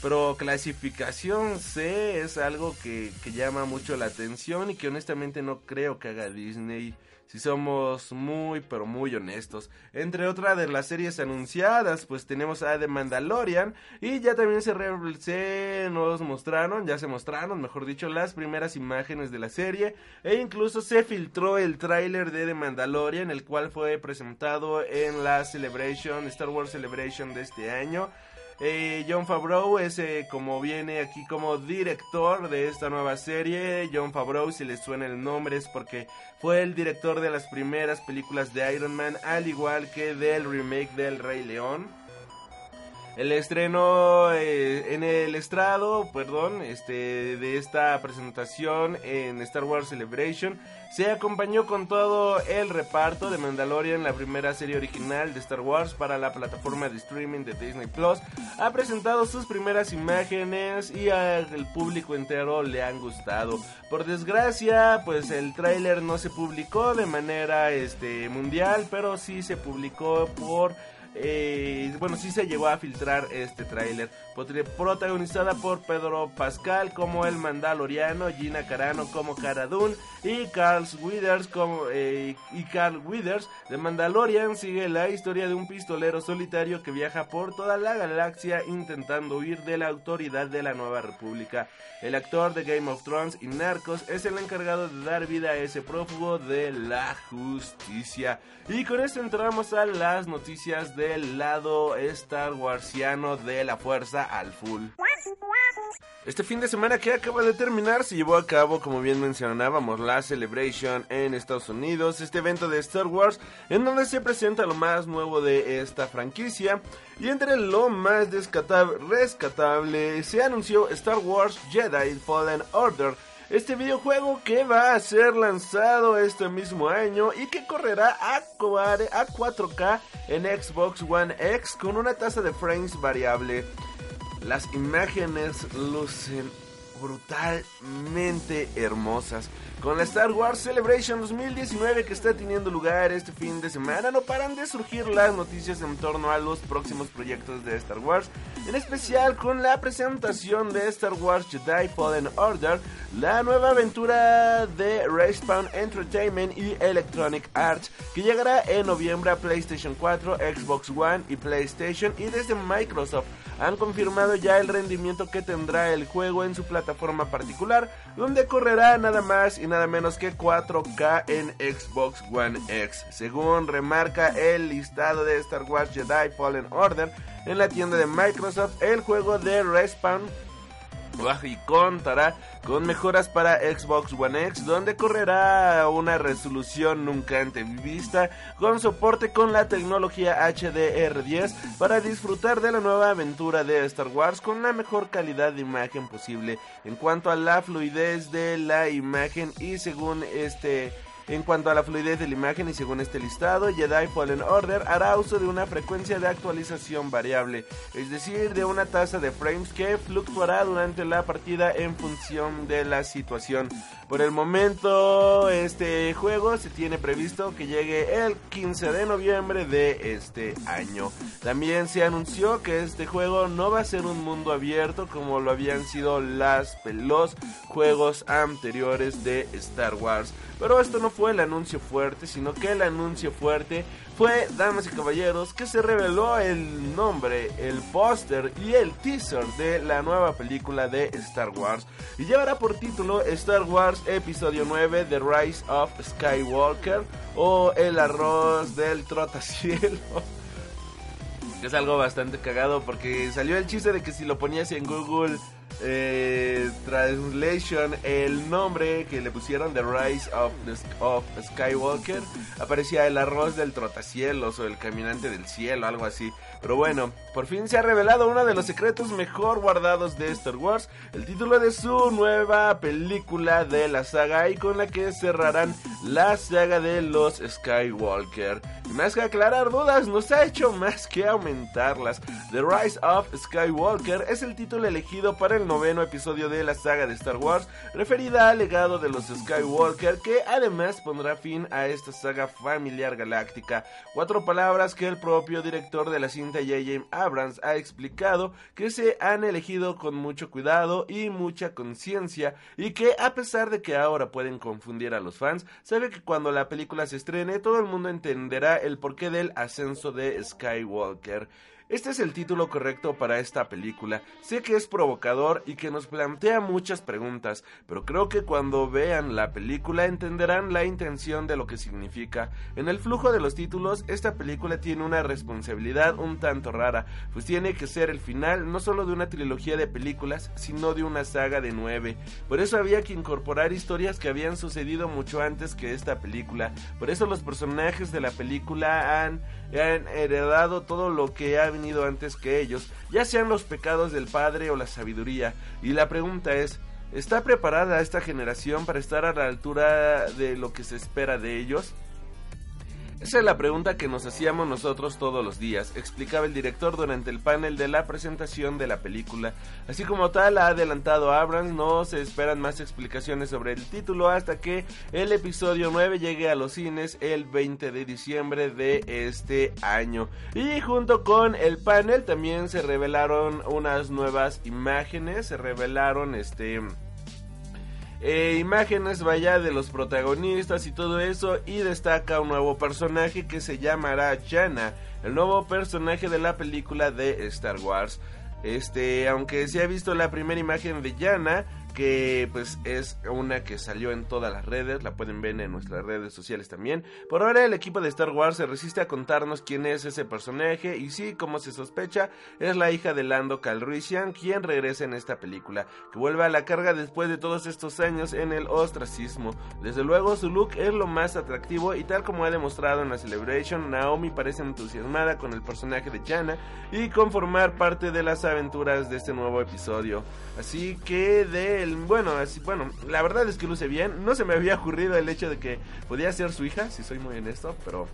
pero clasificación C es algo que, que llama mucho la atención y que honestamente no creo que haga Disney si somos muy pero muy honestos. Entre otras de las series anunciadas, pues tenemos a The Mandalorian y ya también se, se nos mostraron, ya se mostraron, mejor dicho, las primeras imágenes de la serie e incluso se filtró el tráiler de The Mandalorian, el cual fue presentado en la Celebration, Star Wars Celebration de este año. Eh, John Favreau es eh, como viene aquí como director de esta nueva serie. John Favreau, si les suena el nombre, es porque fue el director de las primeras películas de Iron Man, al igual que del remake del Rey León. El estreno eh, en el estrado, perdón, este, de esta presentación en Star Wars Celebration se acompañó con todo el reparto de Mandalorian, la primera serie original de Star Wars para la plataforma de streaming de Disney Plus. Ha presentado sus primeras imágenes y al público entero le han gustado. Por desgracia, pues el tráiler no se publicó de manera este mundial, pero sí se publicó por eh, bueno, sí se llegó a filtrar este tráiler. Protagonizada por Pedro Pascal como el Mandaloriano, Gina Carano como Cara y Carl Withers como eh, y Carl Withers de Mandalorian sigue la historia de un pistolero solitario que viaja por toda la galaxia intentando huir de la autoridad de la Nueva República. El actor de Game of Thrones y Narcos es el encargado de dar vida a ese prófugo de la justicia. Y con esto entramos a las noticias del lado Star Warsiano de la fuerza al full. Este fin de semana que acaba de terminar se llevó a cabo, como bien mencionábamos, la Celebration en Estados Unidos, este evento de Star Wars, en donde se presenta lo más nuevo de esta franquicia. Y entre lo más rescatable se anunció Star Wars Jedi Fallen Order, este videojuego que va a ser lanzado este mismo año y que correrá a 4K en Xbox One X con una tasa de frames variable. Las imágenes lucen brutalmente hermosas. Con la Star Wars Celebration 2019 que está teniendo lugar este fin de semana, no paran de surgir las noticias en torno a los próximos proyectos de Star Wars, en especial con la presentación de Star Wars Jedi Fallen Order, la nueva aventura de Respawn Entertainment y Electronic Arts, que llegará en noviembre a PlayStation 4, Xbox One y PlayStation, y desde Microsoft han confirmado ya el rendimiento que tendrá el juego en su plataforma particular, donde correrá nada más y nada menos que 4K en Xbox One X. Según remarca el listado de Star Wars Jedi Fallen Order en la tienda de Microsoft, el juego de Respawn y contará con mejoras para Xbox One X, donde correrá una resolución nunca antes vista, con soporte con la tecnología HDR10 para disfrutar de la nueva aventura de Star Wars con la mejor calidad de imagen posible. En cuanto a la fluidez de la imagen y según este en cuanto a la fluidez de la imagen y según este listado, Jedi Fallen Order hará uso de una frecuencia de actualización variable, es decir, de una tasa de frames que fluctuará durante la partida en función de la situación. Por el momento, este juego se tiene previsto que llegue el 15 de noviembre de este año. También se anunció que este juego no va a ser un mundo abierto como lo habían sido las, los juegos anteriores de Star Wars. Pero esto no fue el anuncio fuerte, sino que el anuncio fuerte fue, damas y caballeros, que se reveló el nombre, el póster y el teaser de la nueva película de Star Wars. Y llevará por título Star Wars Episodio 9 The Rise of Skywalker o El arroz del trotacielo. *laughs* es algo bastante cagado porque salió el chiste de que si lo ponías en Google eh, translation, el nombre que le pusieron The Rise of, of Skywalker, aparecía el arroz del trotacielos o el caminante del cielo, algo así. Pero bueno, por fin se ha revelado uno de los secretos mejor guardados de Star Wars, el título de su nueva película de la saga y con la que cerrarán la saga de los Skywalker. Y más que aclarar dudas, nos ha hecho más que aumentarlas. The Rise of Skywalker es el título elegido para noveno episodio de la saga de Star Wars, referida al legado de los Skywalker, que además pondrá fin a esta saga familiar galáctica. Cuatro palabras que el propio director de la cinta J.J. Abrams ha explicado que se han elegido con mucho cuidado y mucha conciencia y que a pesar de que ahora pueden confundir a los fans, sabe que cuando la película se estrene todo el mundo entenderá el porqué del ascenso de Skywalker. Este es el título correcto para esta película. Sé que es provocador y que nos plantea muchas preguntas, pero creo que cuando vean la película entenderán la intención de lo que significa. En el flujo de los títulos, esta película tiene una responsabilidad un tanto rara, pues tiene que ser el final no solo de una trilogía de películas, sino de una saga de nueve. Por eso había que incorporar historias que habían sucedido mucho antes que esta película. Por eso los personajes de la película han han heredado todo lo que ha venido antes que ellos, ya sean los pecados del Padre o la sabiduría. Y la pregunta es, ¿está preparada esta generación para estar a la altura de lo que se espera de ellos? Esa es la pregunta que nos hacíamos nosotros todos los días, explicaba el director durante el panel de la presentación de la película. Así como tal ha adelantado Abrams, no se esperan más explicaciones sobre el título hasta que el episodio 9 llegue a los cines el 20 de diciembre de este año. Y junto con el panel también se revelaron unas nuevas imágenes, se revelaron este eh, imágenes vaya de los protagonistas y todo eso y destaca un nuevo personaje que se llamará Jana, el nuevo personaje de la película de Star Wars. Este, aunque se ha visto la primera imagen de Jana, que pues es una que salió en todas las redes, la pueden ver en nuestras redes sociales también. Por ahora el equipo de Star Wars se resiste a contarnos quién es ese personaje y sí, como se sospecha, es la hija de Lando Calrissian quien regresa en esta película, que vuelve a la carga después de todos estos años en el ostracismo. Desde luego su look es lo más atractivo y tal como ha demostrado en la Celebration, Naomi parece entusiasmada con el personaje de Jana y con formar parte de las aventuras de este nuevo episodio. Así que bueno, bueno, la verdad es que luce bien. No se me había ocurrido el hecho de que podía ser su hija, si soy muy honesto, pero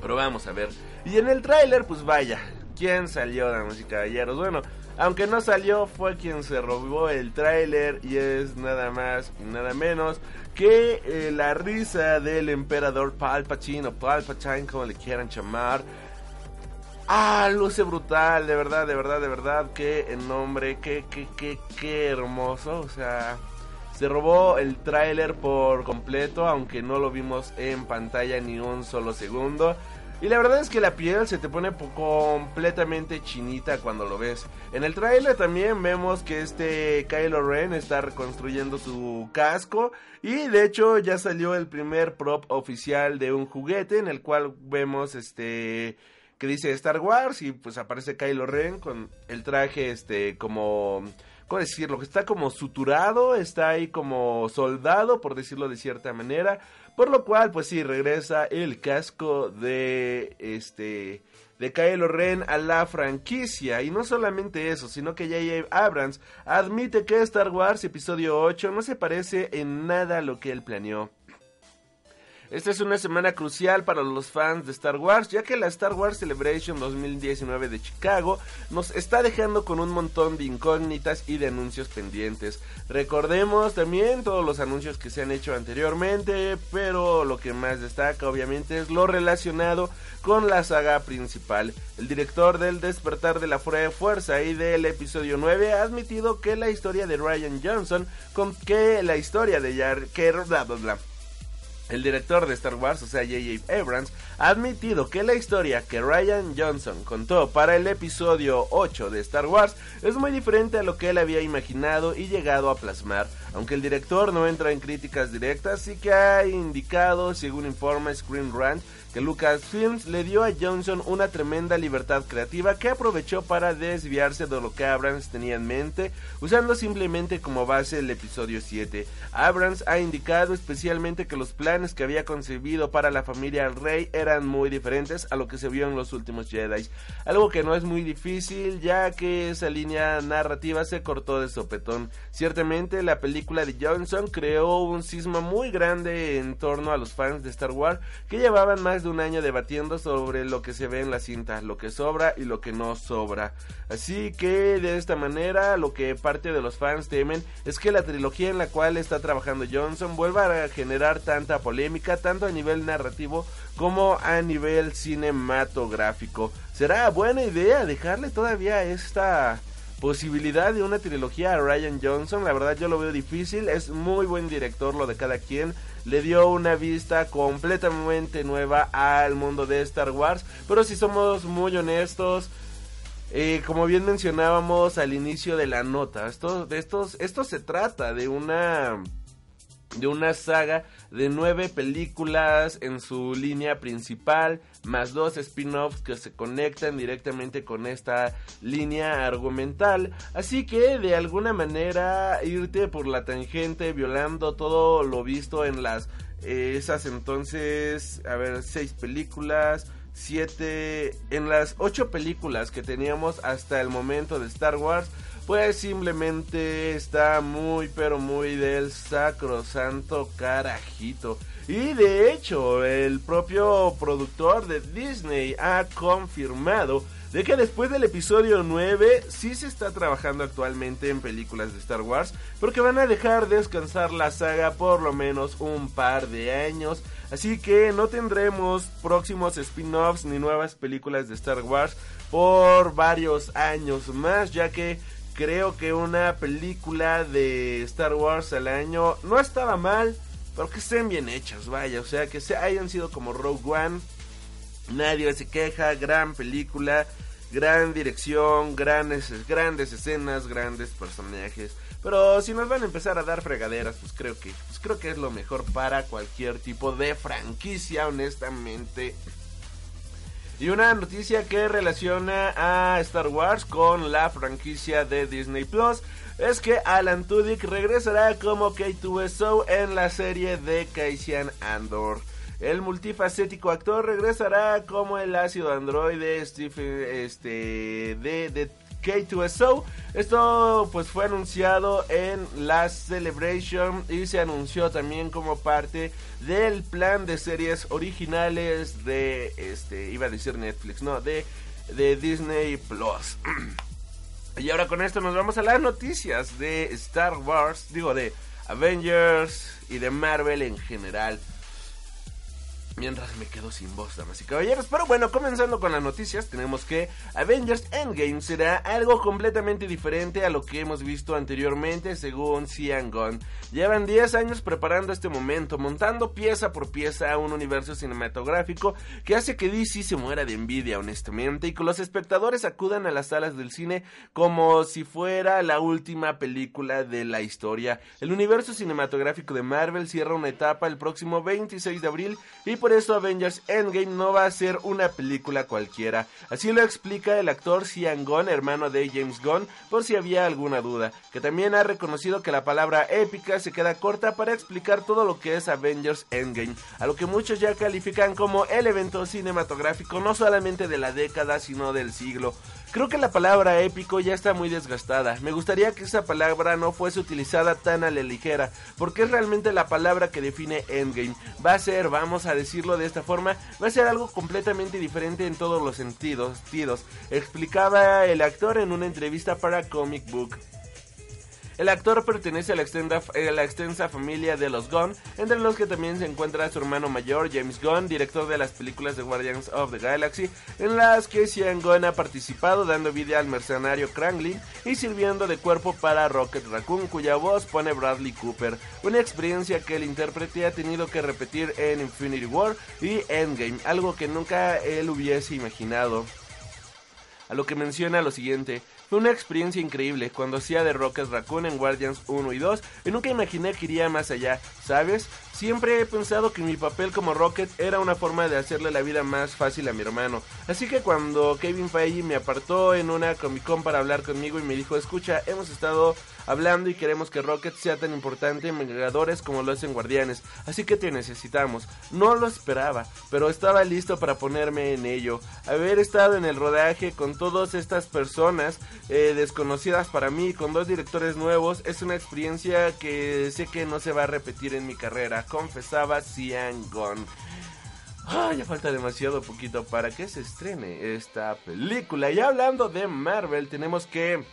pero vamos a ver. Y en el tráiler, pues vaya, ¿quién salió, damas y caballeros? Bueno, aunque no salió, fue quien se robó el tráiler y es nada más y nada menos que eh, la risa del emperador Palpatine o Palpatine, como le quieran llamar. Ah, luce brutal, de verdad, de verdad, de verdad, qué nombre, qué, qué, qué, qué hermoso, o sea, se robó el tráiler por completo, aunque no lo vimos en pantalla ni un solo segundo. Y la verdad es que la piel se te pone completamente chinita cuando lo ves. En el tráiler también vemos que este Kylo Ren está reconstruyendo su casco y de hecho ya salió el primer prop oficial de un juguete en el cual vemos este que dice Star Wars y pues aparece Kylo Ren con el traje este como ¿cómo decirlo? Que está como suturado, está ahí como soldado, por decirlo de cierta manera, por lo cual pues sí regresa el casco de este de Kylo Ren a la franquicia. Y no solamente eso, sino que J.J. Abrams admite que Star Wars Episodio 8 no se parece en nada a lo que él planeó. Esta es una semana crucial para los fans de Star Wars, ya que la Star Wars Celebration 2019 de Chicago nos está dejando con un montón de incógnitas y de anuncios pendientes. Recordemos también todos los anuncios que se han hecho anteriormente, pero lo que más destaca obviamente es lo relacionado con la saga principal. El director del Despertar de la Fuerza y del episodio 9 ha admitido que la historia de Ryan Johnson, que la historia de Jar, que bla bla bla el director de Star Wars, o sea J.J. Abrams, ha admitido que la historia que Ryan Johnson contó para el episodio 8 de Star Wars es muy diferente a lo que él había imaginado y llegado a plasmar. Aunque el director no entra en críticas directas, sí que ha indicado, según informa Screen Rant, que Lucasfilms le dio a Johnson una tremenda libertad creativa que aprovechó para desviarse de lo que Abrams tenía en mente, usando simplemente como base el episodio 7. Abrams ha indicado especialmente que los planes que había concebido para la familia Rey eran muy diferentes a lo que se vio en los últimos Jedi, algo que no es muy difícil ya que esa línea narrativa se cortó de sopetón. Ciertamente la película de Johnson creó un sismo muy grande en torno a los fans de Star Wars que llevaban más de un año debatiendo sobre lo que se ve en la cinta, lo que sobra y lo que no sobra. Así que de esta manera lo que parte de los fans temen es que la trilogía en la cual está trabajando Johnson vuelva a generar tanta polémica, tanto a nivel narrativo como a nivel cinematográfico. ¿Será buena idea dejarle todavía esta posibilidad de una trilogía a Ryan Johnson? La verdad yo lo veo difícil, es muy buen director lo de cada quien le dio una vista completamente nueva al mundo de Star Wars. Pero si somos muy honestos, eh, como bien mencionábamos al inicio de la nota, esto, de estos, esto se trata de una de una saga de nueve películas en su línea principal, más dos spin-offs que se conectan directamente con esta línea argumental. Así que de alguna manera irte por la tangente violando todo lo visto en las eh, esas entonces, a ver, seis películas. Siete, en las ocho películas que teníamos hasta el momento de Star Wars, pues simplemente está muy pero muy del sacrosanto carajito. Y de hecho, el propio productor de Disney ha confirmado de que después del episodio 9 sí se está trabajando actualmente en películas de Star Wars, pero que van a dejar descansar la saga por lo menos un par de años. Así que no tendremos próximos spin-offs ni nuevas películas de Star Wars por varios años más, ya que creo que una película de Star Wars al año no estaba mal, pero que estén bien hechas, vaya, o sea, que se hayan sido como Rogue One, nadie se queja, gran película, gran dirección, grandes, grandes escenas, grandes personajes. Pero si nos van a empezar a dar fregaderas, pues creo que, pues creo que es lo mejor para cualquier tipo de franquicia, honestamente. Y una noticia que relaciona a Star Wars con la franquicia de Disney Plus es que Alan Tudyk regresará como K2SO en la serie de Cassian Andor. El multifacético actor regresará como el ácido androide Stephen este de, de K2SO. Esto pues fue anunciado en la Celebration y se anunció también como parte del plan de series originales de este iba a decir Netflix, no, de de Disney Plus. *clears throat* y ahora con esto nos vamos a las noticias de Star Wars, digo de Avengers y de Marvel en general mientras me quedo sin voz, damas y caballeros. Pero bueno, comenzando con las noticias, tenemos que Avengers Endgame será algo completamente diferente a lo que hemos visto anteriormente, según Cian Gunn. Llevan 10 años preparando este momento, montando pieza por pieza un universo cinematográfico que hace que DC se muera de envidia, honestamente, y que los espectadores acudan a las salas del cine como si fuera la última película de la historia. El universo cinematográfico de Marvel cierra una etapa el próximo 26 de abril y por eso Avengers Endgame no va a ser una película cualquiera. Así lo explica el actor Cian Gunn, hermano de James Gunn, por si había alguna duda, que también ha reconocido que la palabra épica se queda corta para explicar todo lo que es Avengers Endgame, a lo que muchos ya califican como el evento cinematográfico no solamente de la década, sino del siglo. Creo que la palabra épico ya está muy desgastada. Me gustaría que esa palabra no fuese utilizada tan a la ligera, porque es realmente la palabra que define Endgame. Va a ser, vamos a decirlo de esta forma, va a ser algo completamente diferente en todos los sentidos, tidos, explicaba el actor en una entrevista para Comic Book. El actor pertenece a a la, extensa familia de los Gunn, entre los que también se encuentra su hermano mayor, James Gunn, director de las películas de Guardians of the Galaxy, en las que Sean Gunn ha participado dando vida al mercenario Krangling y sirviendo de cuerpo para Rocket Raccoon, cuya voz pone Bradley Cooper. Una experiencia que el intérprete ha tenido que repetir en Infinity War y Endgame, algo que nunca él hubiese imaginado. A lo que menciona lo siguiente, fue una experiencia increíble cuando hacía de Rocket Raccoon en Guardians 1 y 2 y nunca imaginé que iría más allá, ¿sabes? Siempre he pensado que mi papel como Rocket era una forma de hacerle la vida más fácil a mi hermano. Así que cuando Kevin Feige me apartó en una Comic Con para hablar conmigo y me dijo, escucha, hemos estado hablando y queremos que Rocket sea tan importante en Vengadores como lo es en Guardianes. Así que te necesitamos. No lo esperaba, pero estaba listo para ponerme en ello. Haber estado en el rodaje con todas estas personas eh, desconocidas para mí, con dos directores nuevos, es una experiencia que sé que no se va a repetir en mi carrera confesaba Cian. Ah, ya falta demasiado poquito para que se estrene esta película. Y hablando de Marvel, tenemos que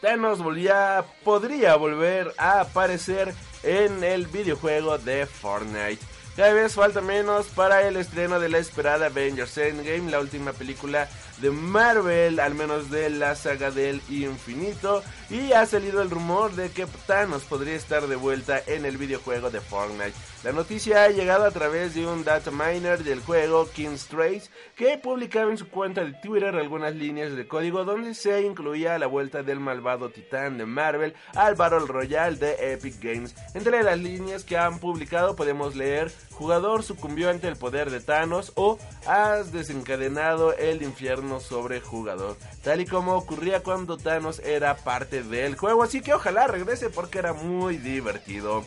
Thanos volvía, podría volver a aparecer en el videojuego de Fortnite. Cada vez falta menos para el estreno de la esperada Avengers Endgame, la última película de Marvel, al menos de la saga del infinito. Y ha salido el rumor de que Thanos podría estar de vuelta en el videojuego de Fortnite. La noticia ha llegado a través de un data miner del juego King's Trace que publicaba en su cuenta de Twitter algunas líneas de código donde se incluía la vuelta del malvado titán de Marvel al Battle Royale de Epic Games. Entre las líneas que han publicado podemos leer jugador sucumbió ante el poder de Thanos o has desencadenado el infierno sobre jugador, tal y como ocurría cuando Thanos era parte del juego, así que ojalá regrese porque era muy divertido.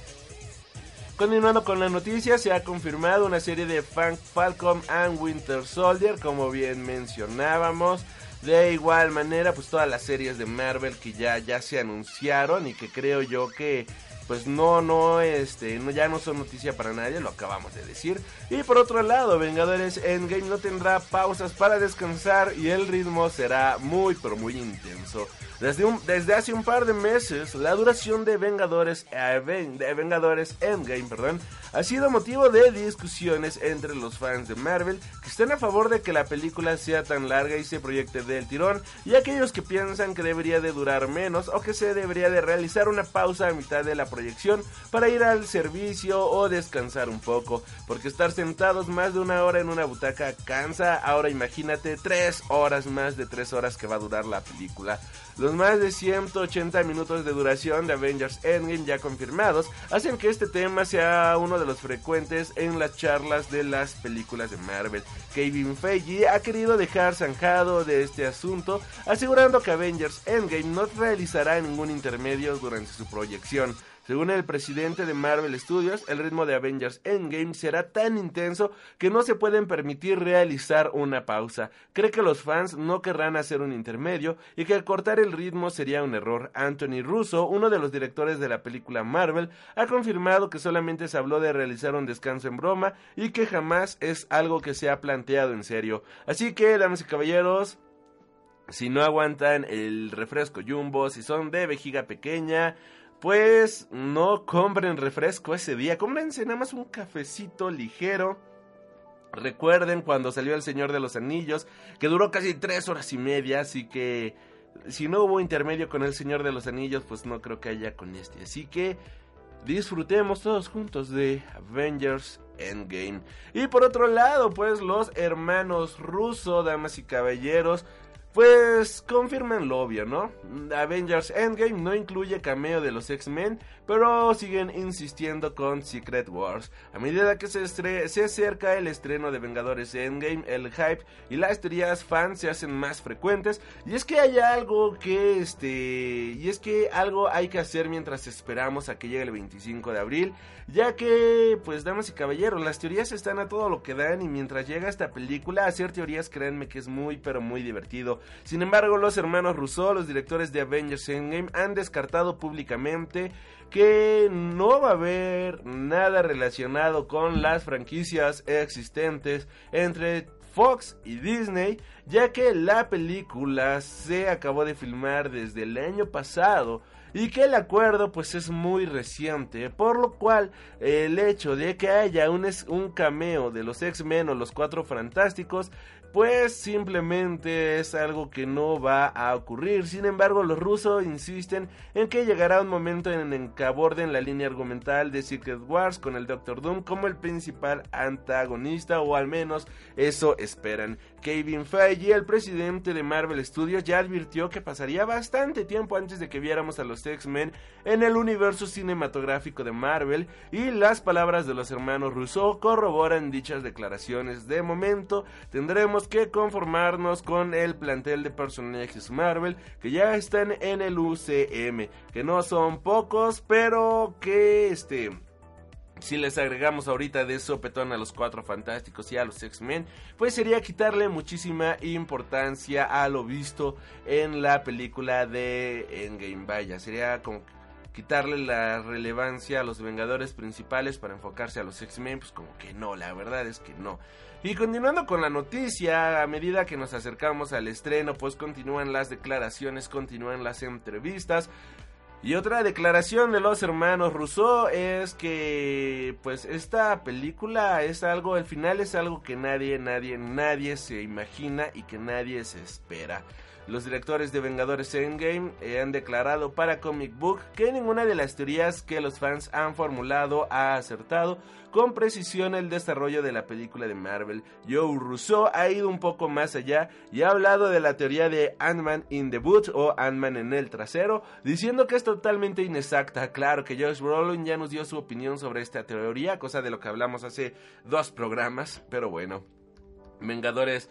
Continuando con la noticia, se ha confirmado una serie de Falcon and Winter Soldier, como bien mencionábamos. De igual manera, pues todas las series de Marvel que ya, ya se anunciaron y que creo yo que pues no, no, este, ya no son noticia para nadie, lo acabamos de decir. Y por otro lado, Vengadores Endgame no tendrá pausas para descansar y el ritmo será muy, pero muy intenso. Desde, desde hace un par de meses, la duración de Vengadores, eh, Vengadores Endgame perdón, ha sido motivo de discusiones entre los fans de Marvel que están a favor de que la película sea tan larga y se proyecte del tirón y aquellos que piensan que debería de durar menos o que se debería de realizar una pausa a mitad de la proyección para ir al servicio o descansar un poco, porque estar sentados más de una hora en una butaca cansa, ahora imagínate tres horas más de tres horas que va a durar la película. Los más de 180 minutos de duración de Avengers Endgame ya confirmados hacen que este tema sea uno de los frecuentes en las charlas de las películas de Marvel. Kevin Feige ha querido dejar zanjado de este asunto, asegurando que Avengers Endgame no realizará ningún intermedio durante su proyección. Según el presidente de Marvel Studios, el ritmo de Avengers Endgame será tan intenso que no se pueden permitir realizar una pausa. Cree que los fans no querrán hacer un intermedio y que cortar el ritmo sería un error. Anthony Russo, uno de los directores de la película Marvel, ha confirmado que solamente se habló de realizar un descanso en broma y que jamás es algo que se ha planteado en serio. Así que, damas y caballeros, si no aguantan el refresco jumbo, si son de vejiga pequeña, pues no compren refresco ese día, cómprense nada más un cafecito ligero. Recuerden cuando salió El Señor de los Anillos, que duró casi tres horas y media, así que si no hubo intermedio con El Señor de los Anillos, pues no creo que haya con este. Así que disfrutemos todos juntos de Avengers Endgame. Y por otro lado, pues los hermanos Russo, damas y caballeros, pues confirman lo obvio, ¿no? Avengers Endgame no incluye cameo de los X-Men, pero siguen insistiendo con Secret Wars. A medida que se, se acerca el estreno de Vengadores Endgame, el hype y las teorías fans se hacen más frecuentes. Y es que hay algo que, este, y es que algo hay que hacer mientras esperamos a que llegue el 25 de abril, ya que, pues, damas y caballeros, las teorías están a todo lo que dan y mientras llega esta película, hacer teorías, créanme que es muy, pero muy divertido. Sin embargo, los hermanos Rousseau, los directores de Avengers Endgame, han descartado públicamente que no va a haber nada relacionado con las franquicias existentes entre Fox y Disney, ya que la película se acabó de filmar desde el año pasado y que el acuerdo pues es muy reciente, por lo cual el hecho de que haya un, un cameo de los X-Men o los Cuatro Fantásticos pues simplemente es algo que no va a ocurrir. Sin embargo, los rusos insisten en que llegará un momento en el que aborden la línea argumental de Secret Wars con el Doctor Doom como el principal antagonista, o al menos eso esperan. Kevin Feige, el presidente de Marvel Studios, ya advirtió que pasaría bastante tiempo antes de que viéramos a los X-Men en el universo cinematográfico de Marvel, y las palabras de los hermanos Russo corroboran dichas declaraciones. De momento, tendremos que conformarnos con el plantel de personajes Marvel que ya están en el UCM, que no son pocos, pero que este si les agregamos ahorita de sopetón a los cuatro fantásticos y a los X-Men, pues sería quitarle muchísima importancia a lo visto en la película de Endgame. Vaya, sería como quitarle la relevancia a los Vengadores principales para enfocarse a los X-Men, pues como que no, la verdad es que no. Y continuando con la noticia, a medida que nos acercamos al estreno, pues continúan las declaraciones, continúan las entrevistas. Y otra declaración de los hermanos Rousseau es que pues esta película es algo, el final es algo que nadie, nadie, nadie se imagina y que nadie se espera. Los directores de Vengadores Endgame eh, han declarado para Comic Book que ninguna de las teorías que los fans han formulado ha acertado con precisión el desarrollo de la película de Marvel. Joe Rousseau ha ido un poco más allá y ha hablado de la teoría de Ant-Man in the Boot o Ant-Man en el trasero, diciendo que es totalmente inexacta. Claro que Josh Brolin ya nos dio su opinión sobre esta teoría, cosa de lo que hablamos hace dos programas, pero bueno. Vengadores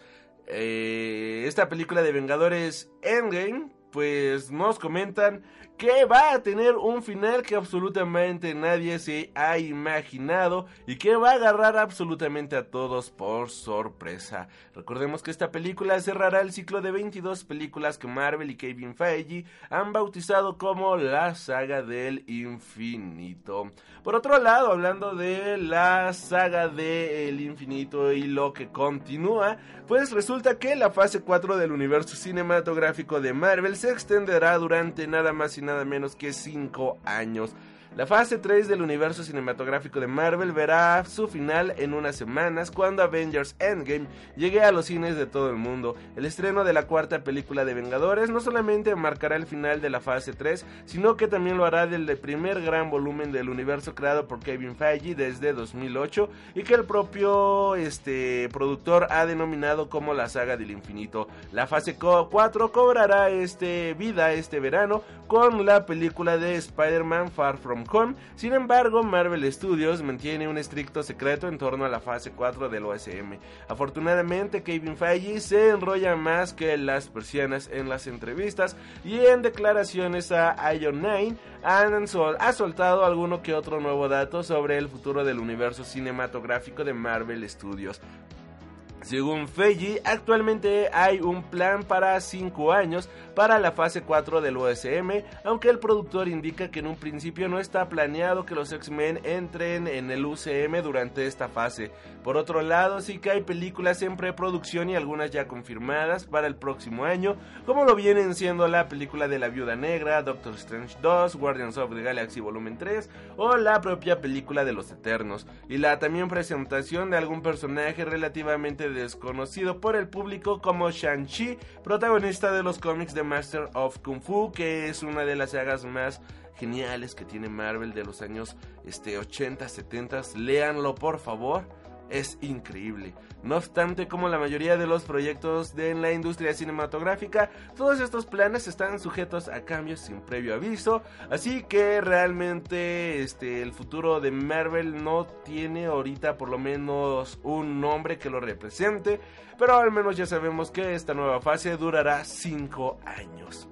eh, esta película de Vengadores Endgame, pues nos comentan que va a tener un final que absolutamente nadie se ha imaginado y que va a agarrar absolutamente a todos por sorpresa. Recordemos que esta película cerrará el ciclo de 22 películas que Marvel y Kevin Feige han bautizado como la saga del infinito. Por otro lado, hablando de la saga del infinito y lo que continúa, pues resulta que la fase 4 del universo cinematográfico de Marvel se extenderá durante nada más y nada menos que 5 años. La fase 3 del universo cinematográfico de Marvel verá su final en unas semanas cuando Avengers Endgame llegue a los cines de todo el mundo. El estreno de la cuarta película de Vengadores no solamente marcará el final de la fase 3, sino que también lo hará del primer gran volumen del universo creado por Kevin Feige desde 2008 y que el propio este, productor ha denominado como la saga del infinito. La fase 4 cobrará este, vida este verano con la película de Spider-Man Far From Sin embargo, Marvel Studios mantiene un estricto secreto en torno a la fase 4 del OSM. Afortunadamente, Kevin Feige se enrolla más que las persianas en las entrevistas y en declaraciones a Ion 9 ha soltado alguno que otro nuevo dato sobre el futuro del universo cinematográfico de Marvel Studios. Según Feige, actualmente hay un plan para 5 años para la fase 4 del OSM, aunque el productor indica que en un principio no está planeado que los X-Men entren en el UCM durante esta fase. Por otro lado, sí que hay películas en preproducción y algunas ya confirmadas para el próximo año, como lo vienen siendo la película de la Viuda Negra, Doctor Strange 2, Guardians of the Galaxy Volumen 3 o la propia película de los Eternos, y la también presentación de algún personaje relativamente desconocido por el público como Shang-Chi, protagonista de los cómics de Master of Kung Fu, que es una de las sagas más geniales que tiene Marvel de los años este, 80, 70. Léanlo por favor. Es increíble. No obstante, como la mayoría de los proyectos de la industria cinematográfica, todos estos planes están sujetos a cambios sin previo aviso, así que realmente este el futuro de Marvel no tiene ahorita por lo menos un nombre que lo represente, pero al menos ya sabemos que esta nueva fase durará 5 años.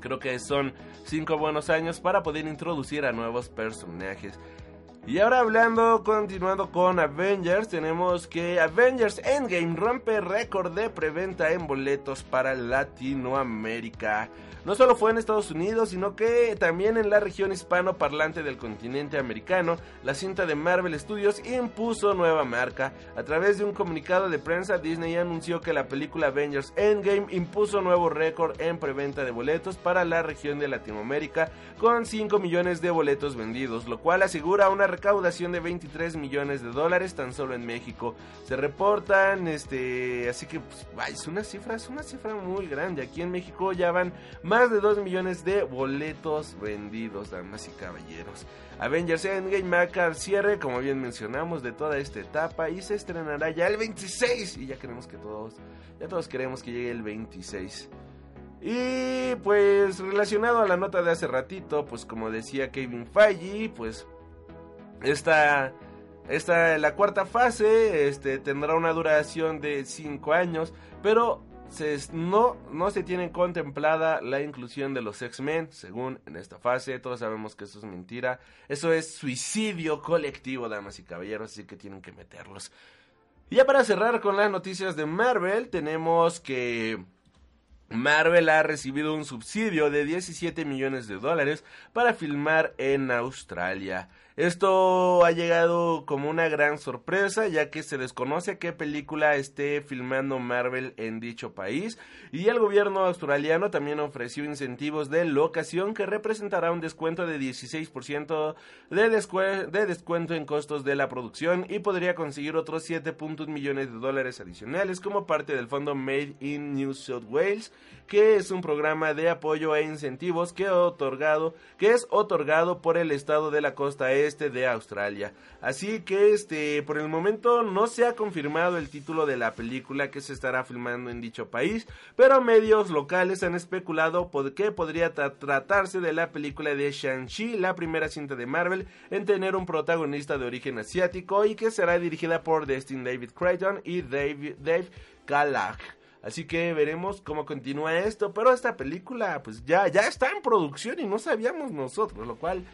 Creo que son 5 buenos años para poder introducir a nuevos personajes. Y ahora hablando, continuando con Avengers, tenemos que Avengers Endgame rompe récord de preventa en boletos para Latinoamérica. No solo fue en Estados Unidos, sino que también en la región hispano-parlante del continente americano, la cinta de Marvel Studios impuso nueva marca. A través de un comunicado de prensa, Disney anunció que la película Avengers Endgame impuso nuevo récord en preventa de boletos para la región de Latinoamérica, con 5 millones de boletos vendidos, lo cual asegura una recaudación de 23 millones de dólares tan solo en México. Se reportan, este, así que pues, es una cifra, es una cifra muy grande. Aquí en México ya van más de 2 millones de boletos vendidos, damas y caballeros. Avengers Endgame marca cierre, como bien mencionamos, de toda esta etapa y se estrenará ya el 26 y ya queremos que todos, ya todos queremos que llegue el 26. Y pues relacionado a la nota de hace ratito, pues como decía Kevin Feige, pues esta, esta la cuarta fase este, tendrá una duración de 5 años, pero no, no se tiene contemplada la inclusión de los X-Men, según en esta fase. Todos sabemos que eso es mentira. Eso es suicidio colectivo, damas y caballeros, así que tienen que meterlos. Y ya para cerrar con las noticias de Marvel, tenemos que Marvel ha recibido un subsidio de 17 millones de dólares para filmar en Australia. Esto ha llegado como una gran sorpresa ya que se desconoce qué película esté filmando Marvel en dicho país. Y el gobierno australiano también ofreció incentivos de locación que representará un descuento de 16% de, de descuento en costos de la producción y podría conseguir otros 7.1 millones de dólares adicionales como parte del fondo Made in New South Wales que es un programa de apoyo e incentivos que, otorgado, que es otorgado por el estado de la costa este de Australia. Así que este por el momento no se ha confirmado el título de la película que se estará filmando en dicho país, pero medios locales han especulado que podría tratarse de la película de Shang-Chi, la primera cinta de Marvel en tener un protagonista de origen asiático y que será dirigida por Destin David Creighton y Dave, Dave Así que veremos cómo continúa esto. Pero esta película, pues ya, ya está en producción y no sabíamos nosotros, lo cual,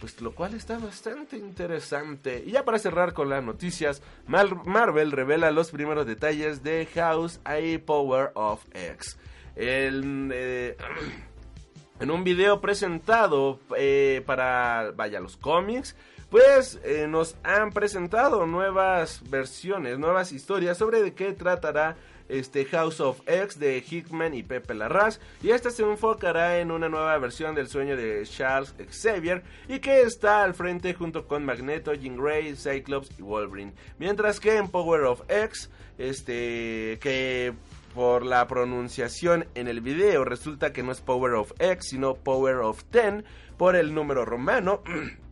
pues lo cual está bastante interesante. Y ya para cerrar con las noticias, Marvel revela los primeros detalles de House I Power of X. El, eh, *clears throat* en un video presentado eh, para, vaya, los cómics pues eh, nos han presentado nuevas versiones, nuevas historias sobre de qué tratará este House of X de Hickman y Pepe Larraz y esta se enfocará en una nueva versión del sueño de Charles Xavier y que está al frente junto con Magneto, Jean Grey, Cyclops y Wolverine. Mientras que en Power of X, este que por la pronunciación en el video resulta que no es Power of X sino Power of Ten por el número romano. *clears throat*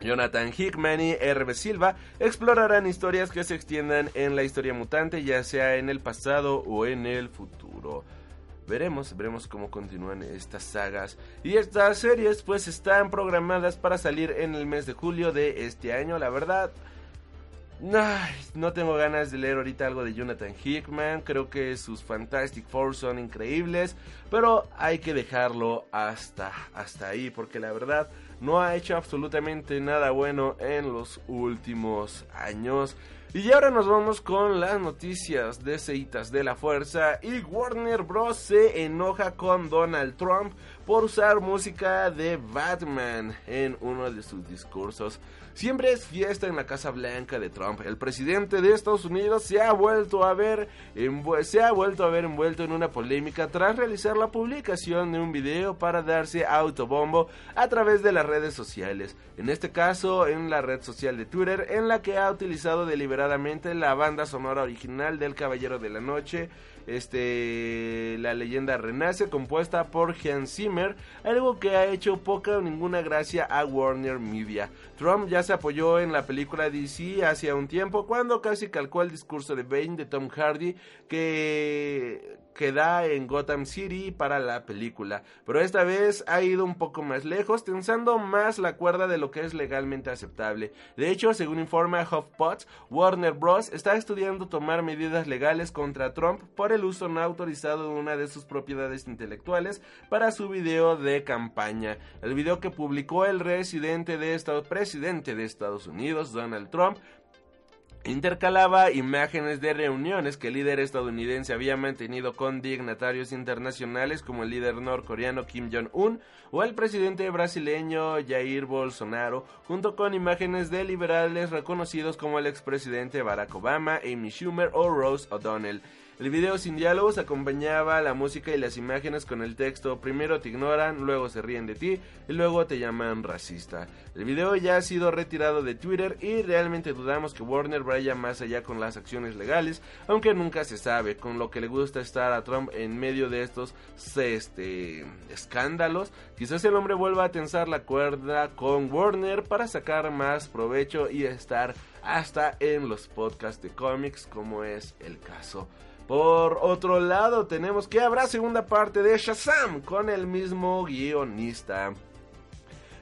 Jonathan Hickman y R.B. Silva explorarán historias que se extiendan en la historia mutante, ya sea en el pasado o en el futuro. Veremos, veremos cómo continúan estas sagas. Y estas series pues están programadas para salir en el mes de julio de este año. La verdad, no tengo ganas de leer ahorita algo de Jonathan Hickman. Creo que sus Fantastic Four son increíbles. Pero hay que dejarlo hasta, hasta ahí. Porque la verdad no ha hecho absolutamente nada bueno en los últimos años. Y ahora nos vamos con las noticias de Ceitas de la Fuerza. Y Warner Bros. se enoja con Donald Trump por usar música de Batman en uno de sus discursos. Siempre es fiesta en la Casa Blanca de Trump. El presidente de Estados Unidos se ha vuelto a ver se ha vuelto a ver envuelto en una polémica tras realizar la publicación de un video para darse autobombo a través de las redes sociales. En este caso, en la red social de Twitter, en la que ha utilizado deliberadamente la banda sonora original del Caballero de la Noche este la leyenda renace compuesta por Hans Zimmer, algo que ha hecho poca o ninguna gracia a Warner Media. Trump ya se apoyó en la película DC hace un tiempo cuando casi calcó el discurso de Bane de Tom Hardy que que da en Gotham City para la película, pero esta vez ha ido un poco más lejos, tensando más la cuerda de lo que es legalmente aceptable. De hecho, según informa HuffPost, Warner Bros. está estudiando tomar medidas legales contra Trump por el uso no autorizado de una de sus propiedades intelectuales para su video de campaña. El video que publicó el residente de presidente de Estados Unidos, Donald Trump, Intercalaba imágenes de reuniones que el líder estadounidense había mantenido con dignatarios internacionales como el líder norcoreano Kim Jong-un o el presidente brasileño Jair Bolsonaro, junto con imágenes de liberales reconocidos como el expresidente Barack Obama, Amy Schumer o Rose O'Donnell. El video sin diálogos acompañaba la música y las imágenes con el texto primero te ignoran, luego se ríen de ti y luego te llaman racista. El video ya ha sido retirado de Twitter y realmente dudamos que Warner vaya más allá con las acciones legales, aunque nunca se sabe, con lo que le gusta estar a Trump en medio de estos este, escándalos. Quizás el hombre vuelva a tensar la cuerda con Warner para sacar más provecho y estar hasta en los podcasts de cómics como es el caso por otro lado, tenemos que habrá segunda parte de Shazam con el mismo guionista.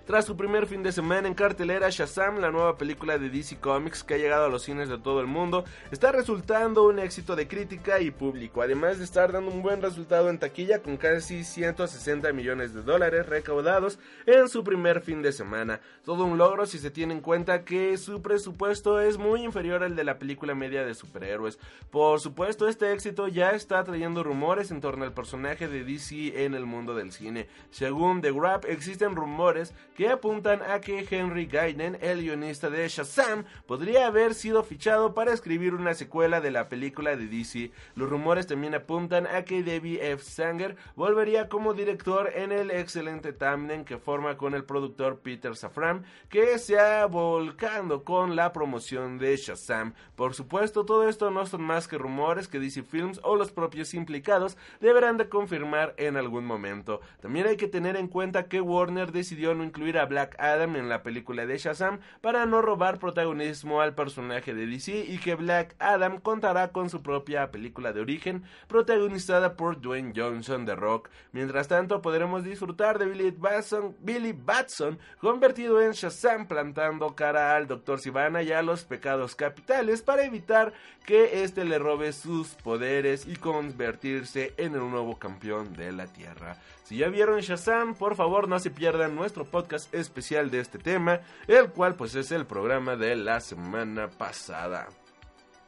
Tras su primer fin de semana en cartelera, Shazam, la nueva película de DC Comics que ha llegado a los cines de todo el mundo, está resultando un éxito de crítica y público, además de estar dando un buen resultado en taquilla con casi 160 millones de dólares recaudados en su primer fin de semana. Todo un logro si se tiene en cuenta que su presupuesto es muy inferior al de la película media de superhéroes. Por supuesto, este éxito ya está trayendo rumores en torno al personaje de DC en el mundo del cine. Según The Grab, existen rumores que apuntan a que Henry Gaiden, el guionista de Shazam, podría haber sido fichado para escribir una secuela de la película de DC. Los rumores también apuntan a que Debbie F. Sanger volvería como director en el excelente tandem que forma con el productor Peter Safran, que se ha volcando con la promoción de Shazam. Por supuesto, todo esto no son más que rumores que DC Films o los propios implicados deberán de confirmar en algún momento. También hay que tener en cuenta que Warner decidió no incluir a Black Adam en la película de Shazam para no robar protagonismo al personaje de DC y que Black Adam contará con su propia película de origen protagonizada por Dwayne Johnson de Rock. Mientras tanto podremos disfrutar de Billy Batson, Billy Batson convertido en Shazam plantando cara al Dr. Sivana y a los pecados capitales para evitar que éste le robe sus poderes y convertirse en el nuevo campeón de la Tierra. Si ya vieron Shazam, por favor no se pierdan nuestro podcast especial de este tema, el cual pues es el programa de la semana pasada.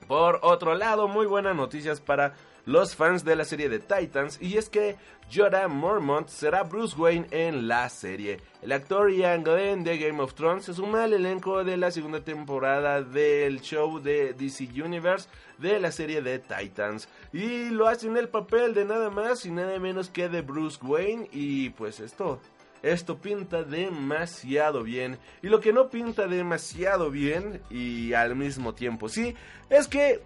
Por otro lado, muy buenas noticias para los fans de la serie de Titans y es que Jorah Mormont será Bruce Wayne en la serie. El actor Ian Glenn de Game of Thrones se suma al elenco de la segunda temporada del show de DC Universe de la serie de Titans y lo hace en el papel de nada más y nada menos que de Bruce Wayne y pues esto esto pinta demasiado bien. Y lo que no pinta demasiado bien y al mismo tiempo sí, es que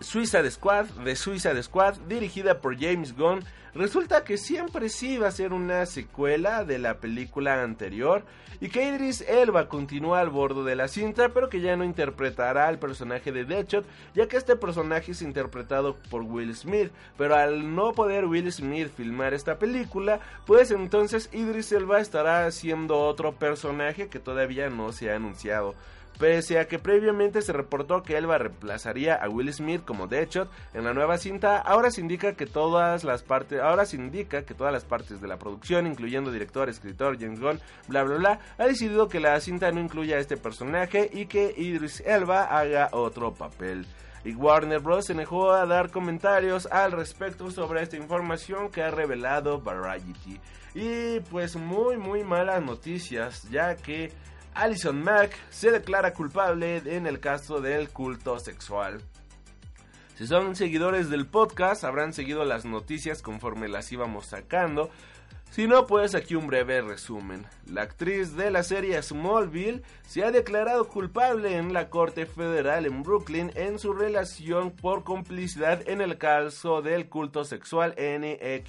Suicide Squad, de Suicide Squad, dirigida por James Gunn, resulta que siempre sí va a ser una secuela de la película anterior y que Idris Elba continúa al bordo de la cinta, pero que ya no interpretará al personaje de Deadshot, ya que este personaje es interpretado por Will Smith, pero al no poder Will Smith filmar esta película, pues entonces Idris Elba estará haciendo otro personaje que todavía no se ha anunciado. Pese a que previamente se reportó que Elba reemplazaría a Will Smith como Deadshot en la nueva cinta, ahora se indica que todas las partes, ahora se indica que todas las partes de la producción, incluyendo director, escritor, James Gunn, bla bla bla, ha decidido que la cinta no incluya a este personaje y que Idris Elba haga otro papel. Y Warner Bros. se negó a dar comentarios al respecto sobre esta información que ha revelado Variety. Y pues muy muy malas noticias, ya que Alison Mack se declara culpable en el caso del culto sexual. Si son seguidores del podcast, habrán seguido las noticias conforme las íbamos sacando. Si no, pues aquí un breve resumen. La actriz de la serie Smallville se ha declarado culpable en la Corte Federal en Brooklyn en su relación por complicidad en el caso del culto sexual NXIVM.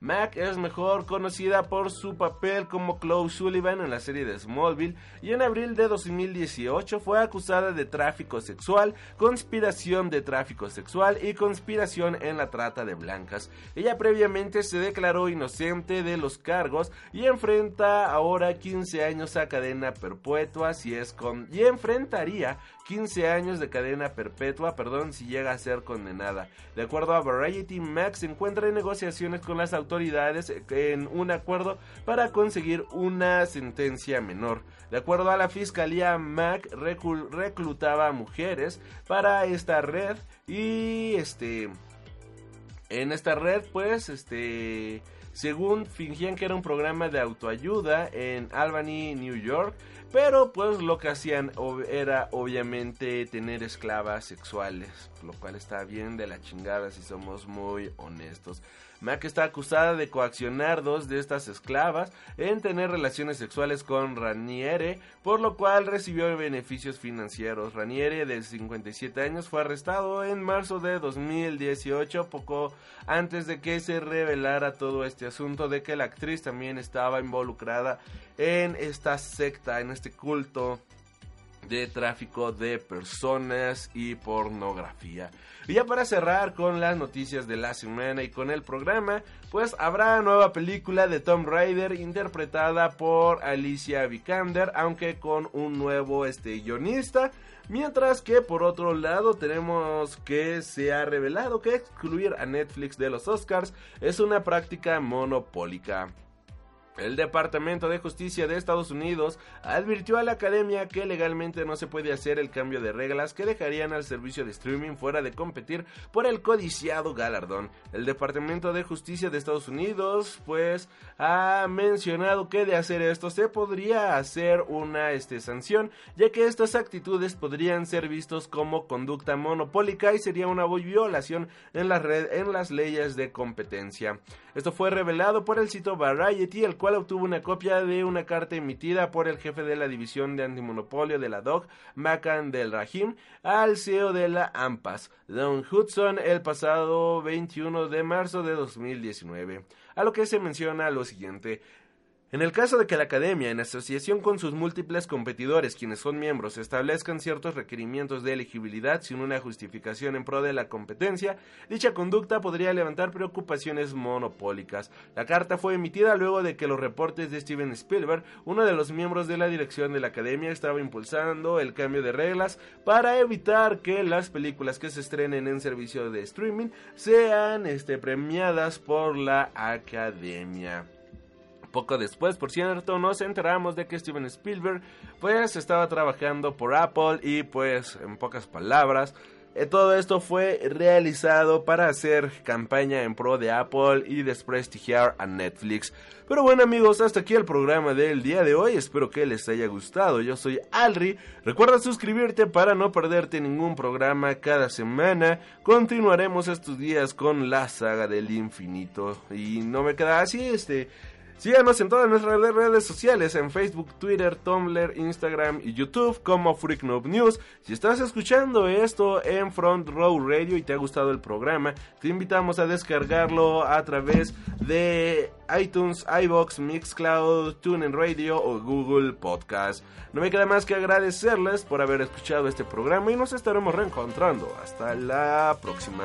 Mac es mejor conocida por su papel como Chloe Sullivan en la serie de Smallville y en abril de 2018 fue acusada de tráfico sexual, conspiración de tráfico sexual y conspiración en la trata de blancas. Ella previamente se declaró inocente de los cargos y enfrenta ahora 15 años a cadena perpetua si es con y enfrentaría 15 años de cadena perpetua, perdón, si llega a ser condenada. De acuerdo a Variety, Max se encuentra en negociaciones con las autoridades en un acuerdo para conseguir una sentencia menor. De acuerdo a la fiscalía, Mac reclutaba mujeres para esta red y este en esta red pues este según fingían que era un programa de autoayuda en Albany, New York, pero pues lo que hacían era obviamente tener esclavas sexuales, lo cual está bien de la chingada si somos muy honestos. Mac está acusada de coaccionar dos de estas esclavas en tener relaciones sexuales con Raniere, por lo cual recibió beneficios financieros. Raniere, de 57 años, fue arrestado en marzo de 2018, poco antes de que se revelara todo este asunto de que la actriz también estaba involucrada en esta secta, en este culto de tráfico de personas y pornografía. Y ya para cerrar con las noticias de la semana y con el programa, pues habrá nueva película de Tom Raider interpretada por Alicia Vikander, aunque con un nuevo este, guionista. Mientras que por otro lado tenemos que se ha revelado que excluir a Netflix de los Oscars es una práctica monopólica. El Departamento de Justicia de Estados Unidos advirtió a la academia que legalmente no se puede hacer el cambio de reglas que dejarían al servicio de streaming fuera de competir por el codiciado galardón. El Departamento de Justicia de Estados Unidos pues ha mencionado que de hacer esto se podría hacer una este, sanción ya que estas actitudes podrían ser vistos como conducta monopólica y sería una violación en la red en las leyes de competencia. Esto fue revelado por el sitio Variety el cual obtuvo una copia de una carta emitida por el jefe de la división de antimonopolio de la DOC, Macan del Rahim, al CEO de la AMPAS, Don Hudson, el pasado 21 de marzo de 2019. A lo que se menciona lo siguiente. En el caso de que la Academia, en asociación con sus múltiples competidores, quienes son miembros, establezcan ciertos requerimientos de elegibilidad sin una justificación en pro de la competencia, dicha conducta podría levantar preocupaciones monopólicas. La carta fue emitida luego de que los reportes de Steven Spielberg, uno de los miembros de la dirección de la Academia, estaba impulsando el cambio de reglas para evitar que las películas que se estrenen en servicio de streaming sean este, premiadas por la Academia. Poco después, por cierto, nos enteramos de que Steven Spielberg pues estaba trabajando por Apple y pues en pocas palabras Eh, todo esto fue realizado para hacer campaña en pro de Apple y desprestigiar a Netflix. Pero bueno amigos, hasta aquí el programa del día de hoy, espero que les haya gustado. Yo soy Alri, recuerda suscribirte para no perderte ningún programa cada semana. Continuaremos estos días con la saga del infinito y no me queda así este Síganos en todas nuestras redes sociales, en Facebook, Twitter, Tumblr, Instagram y YouTube como Freak Noob News. Si estás escuchando esto en Front Row Radio y te ha gustado el programa, te invitamos a descargarlo a través de iTunes, iBox, Mixcloud, TuneIn Radio o Google Podcast. No me queda más que agradecerles por haber escuchado este programa y nos estaremos reencontrando. Hasta la próxima.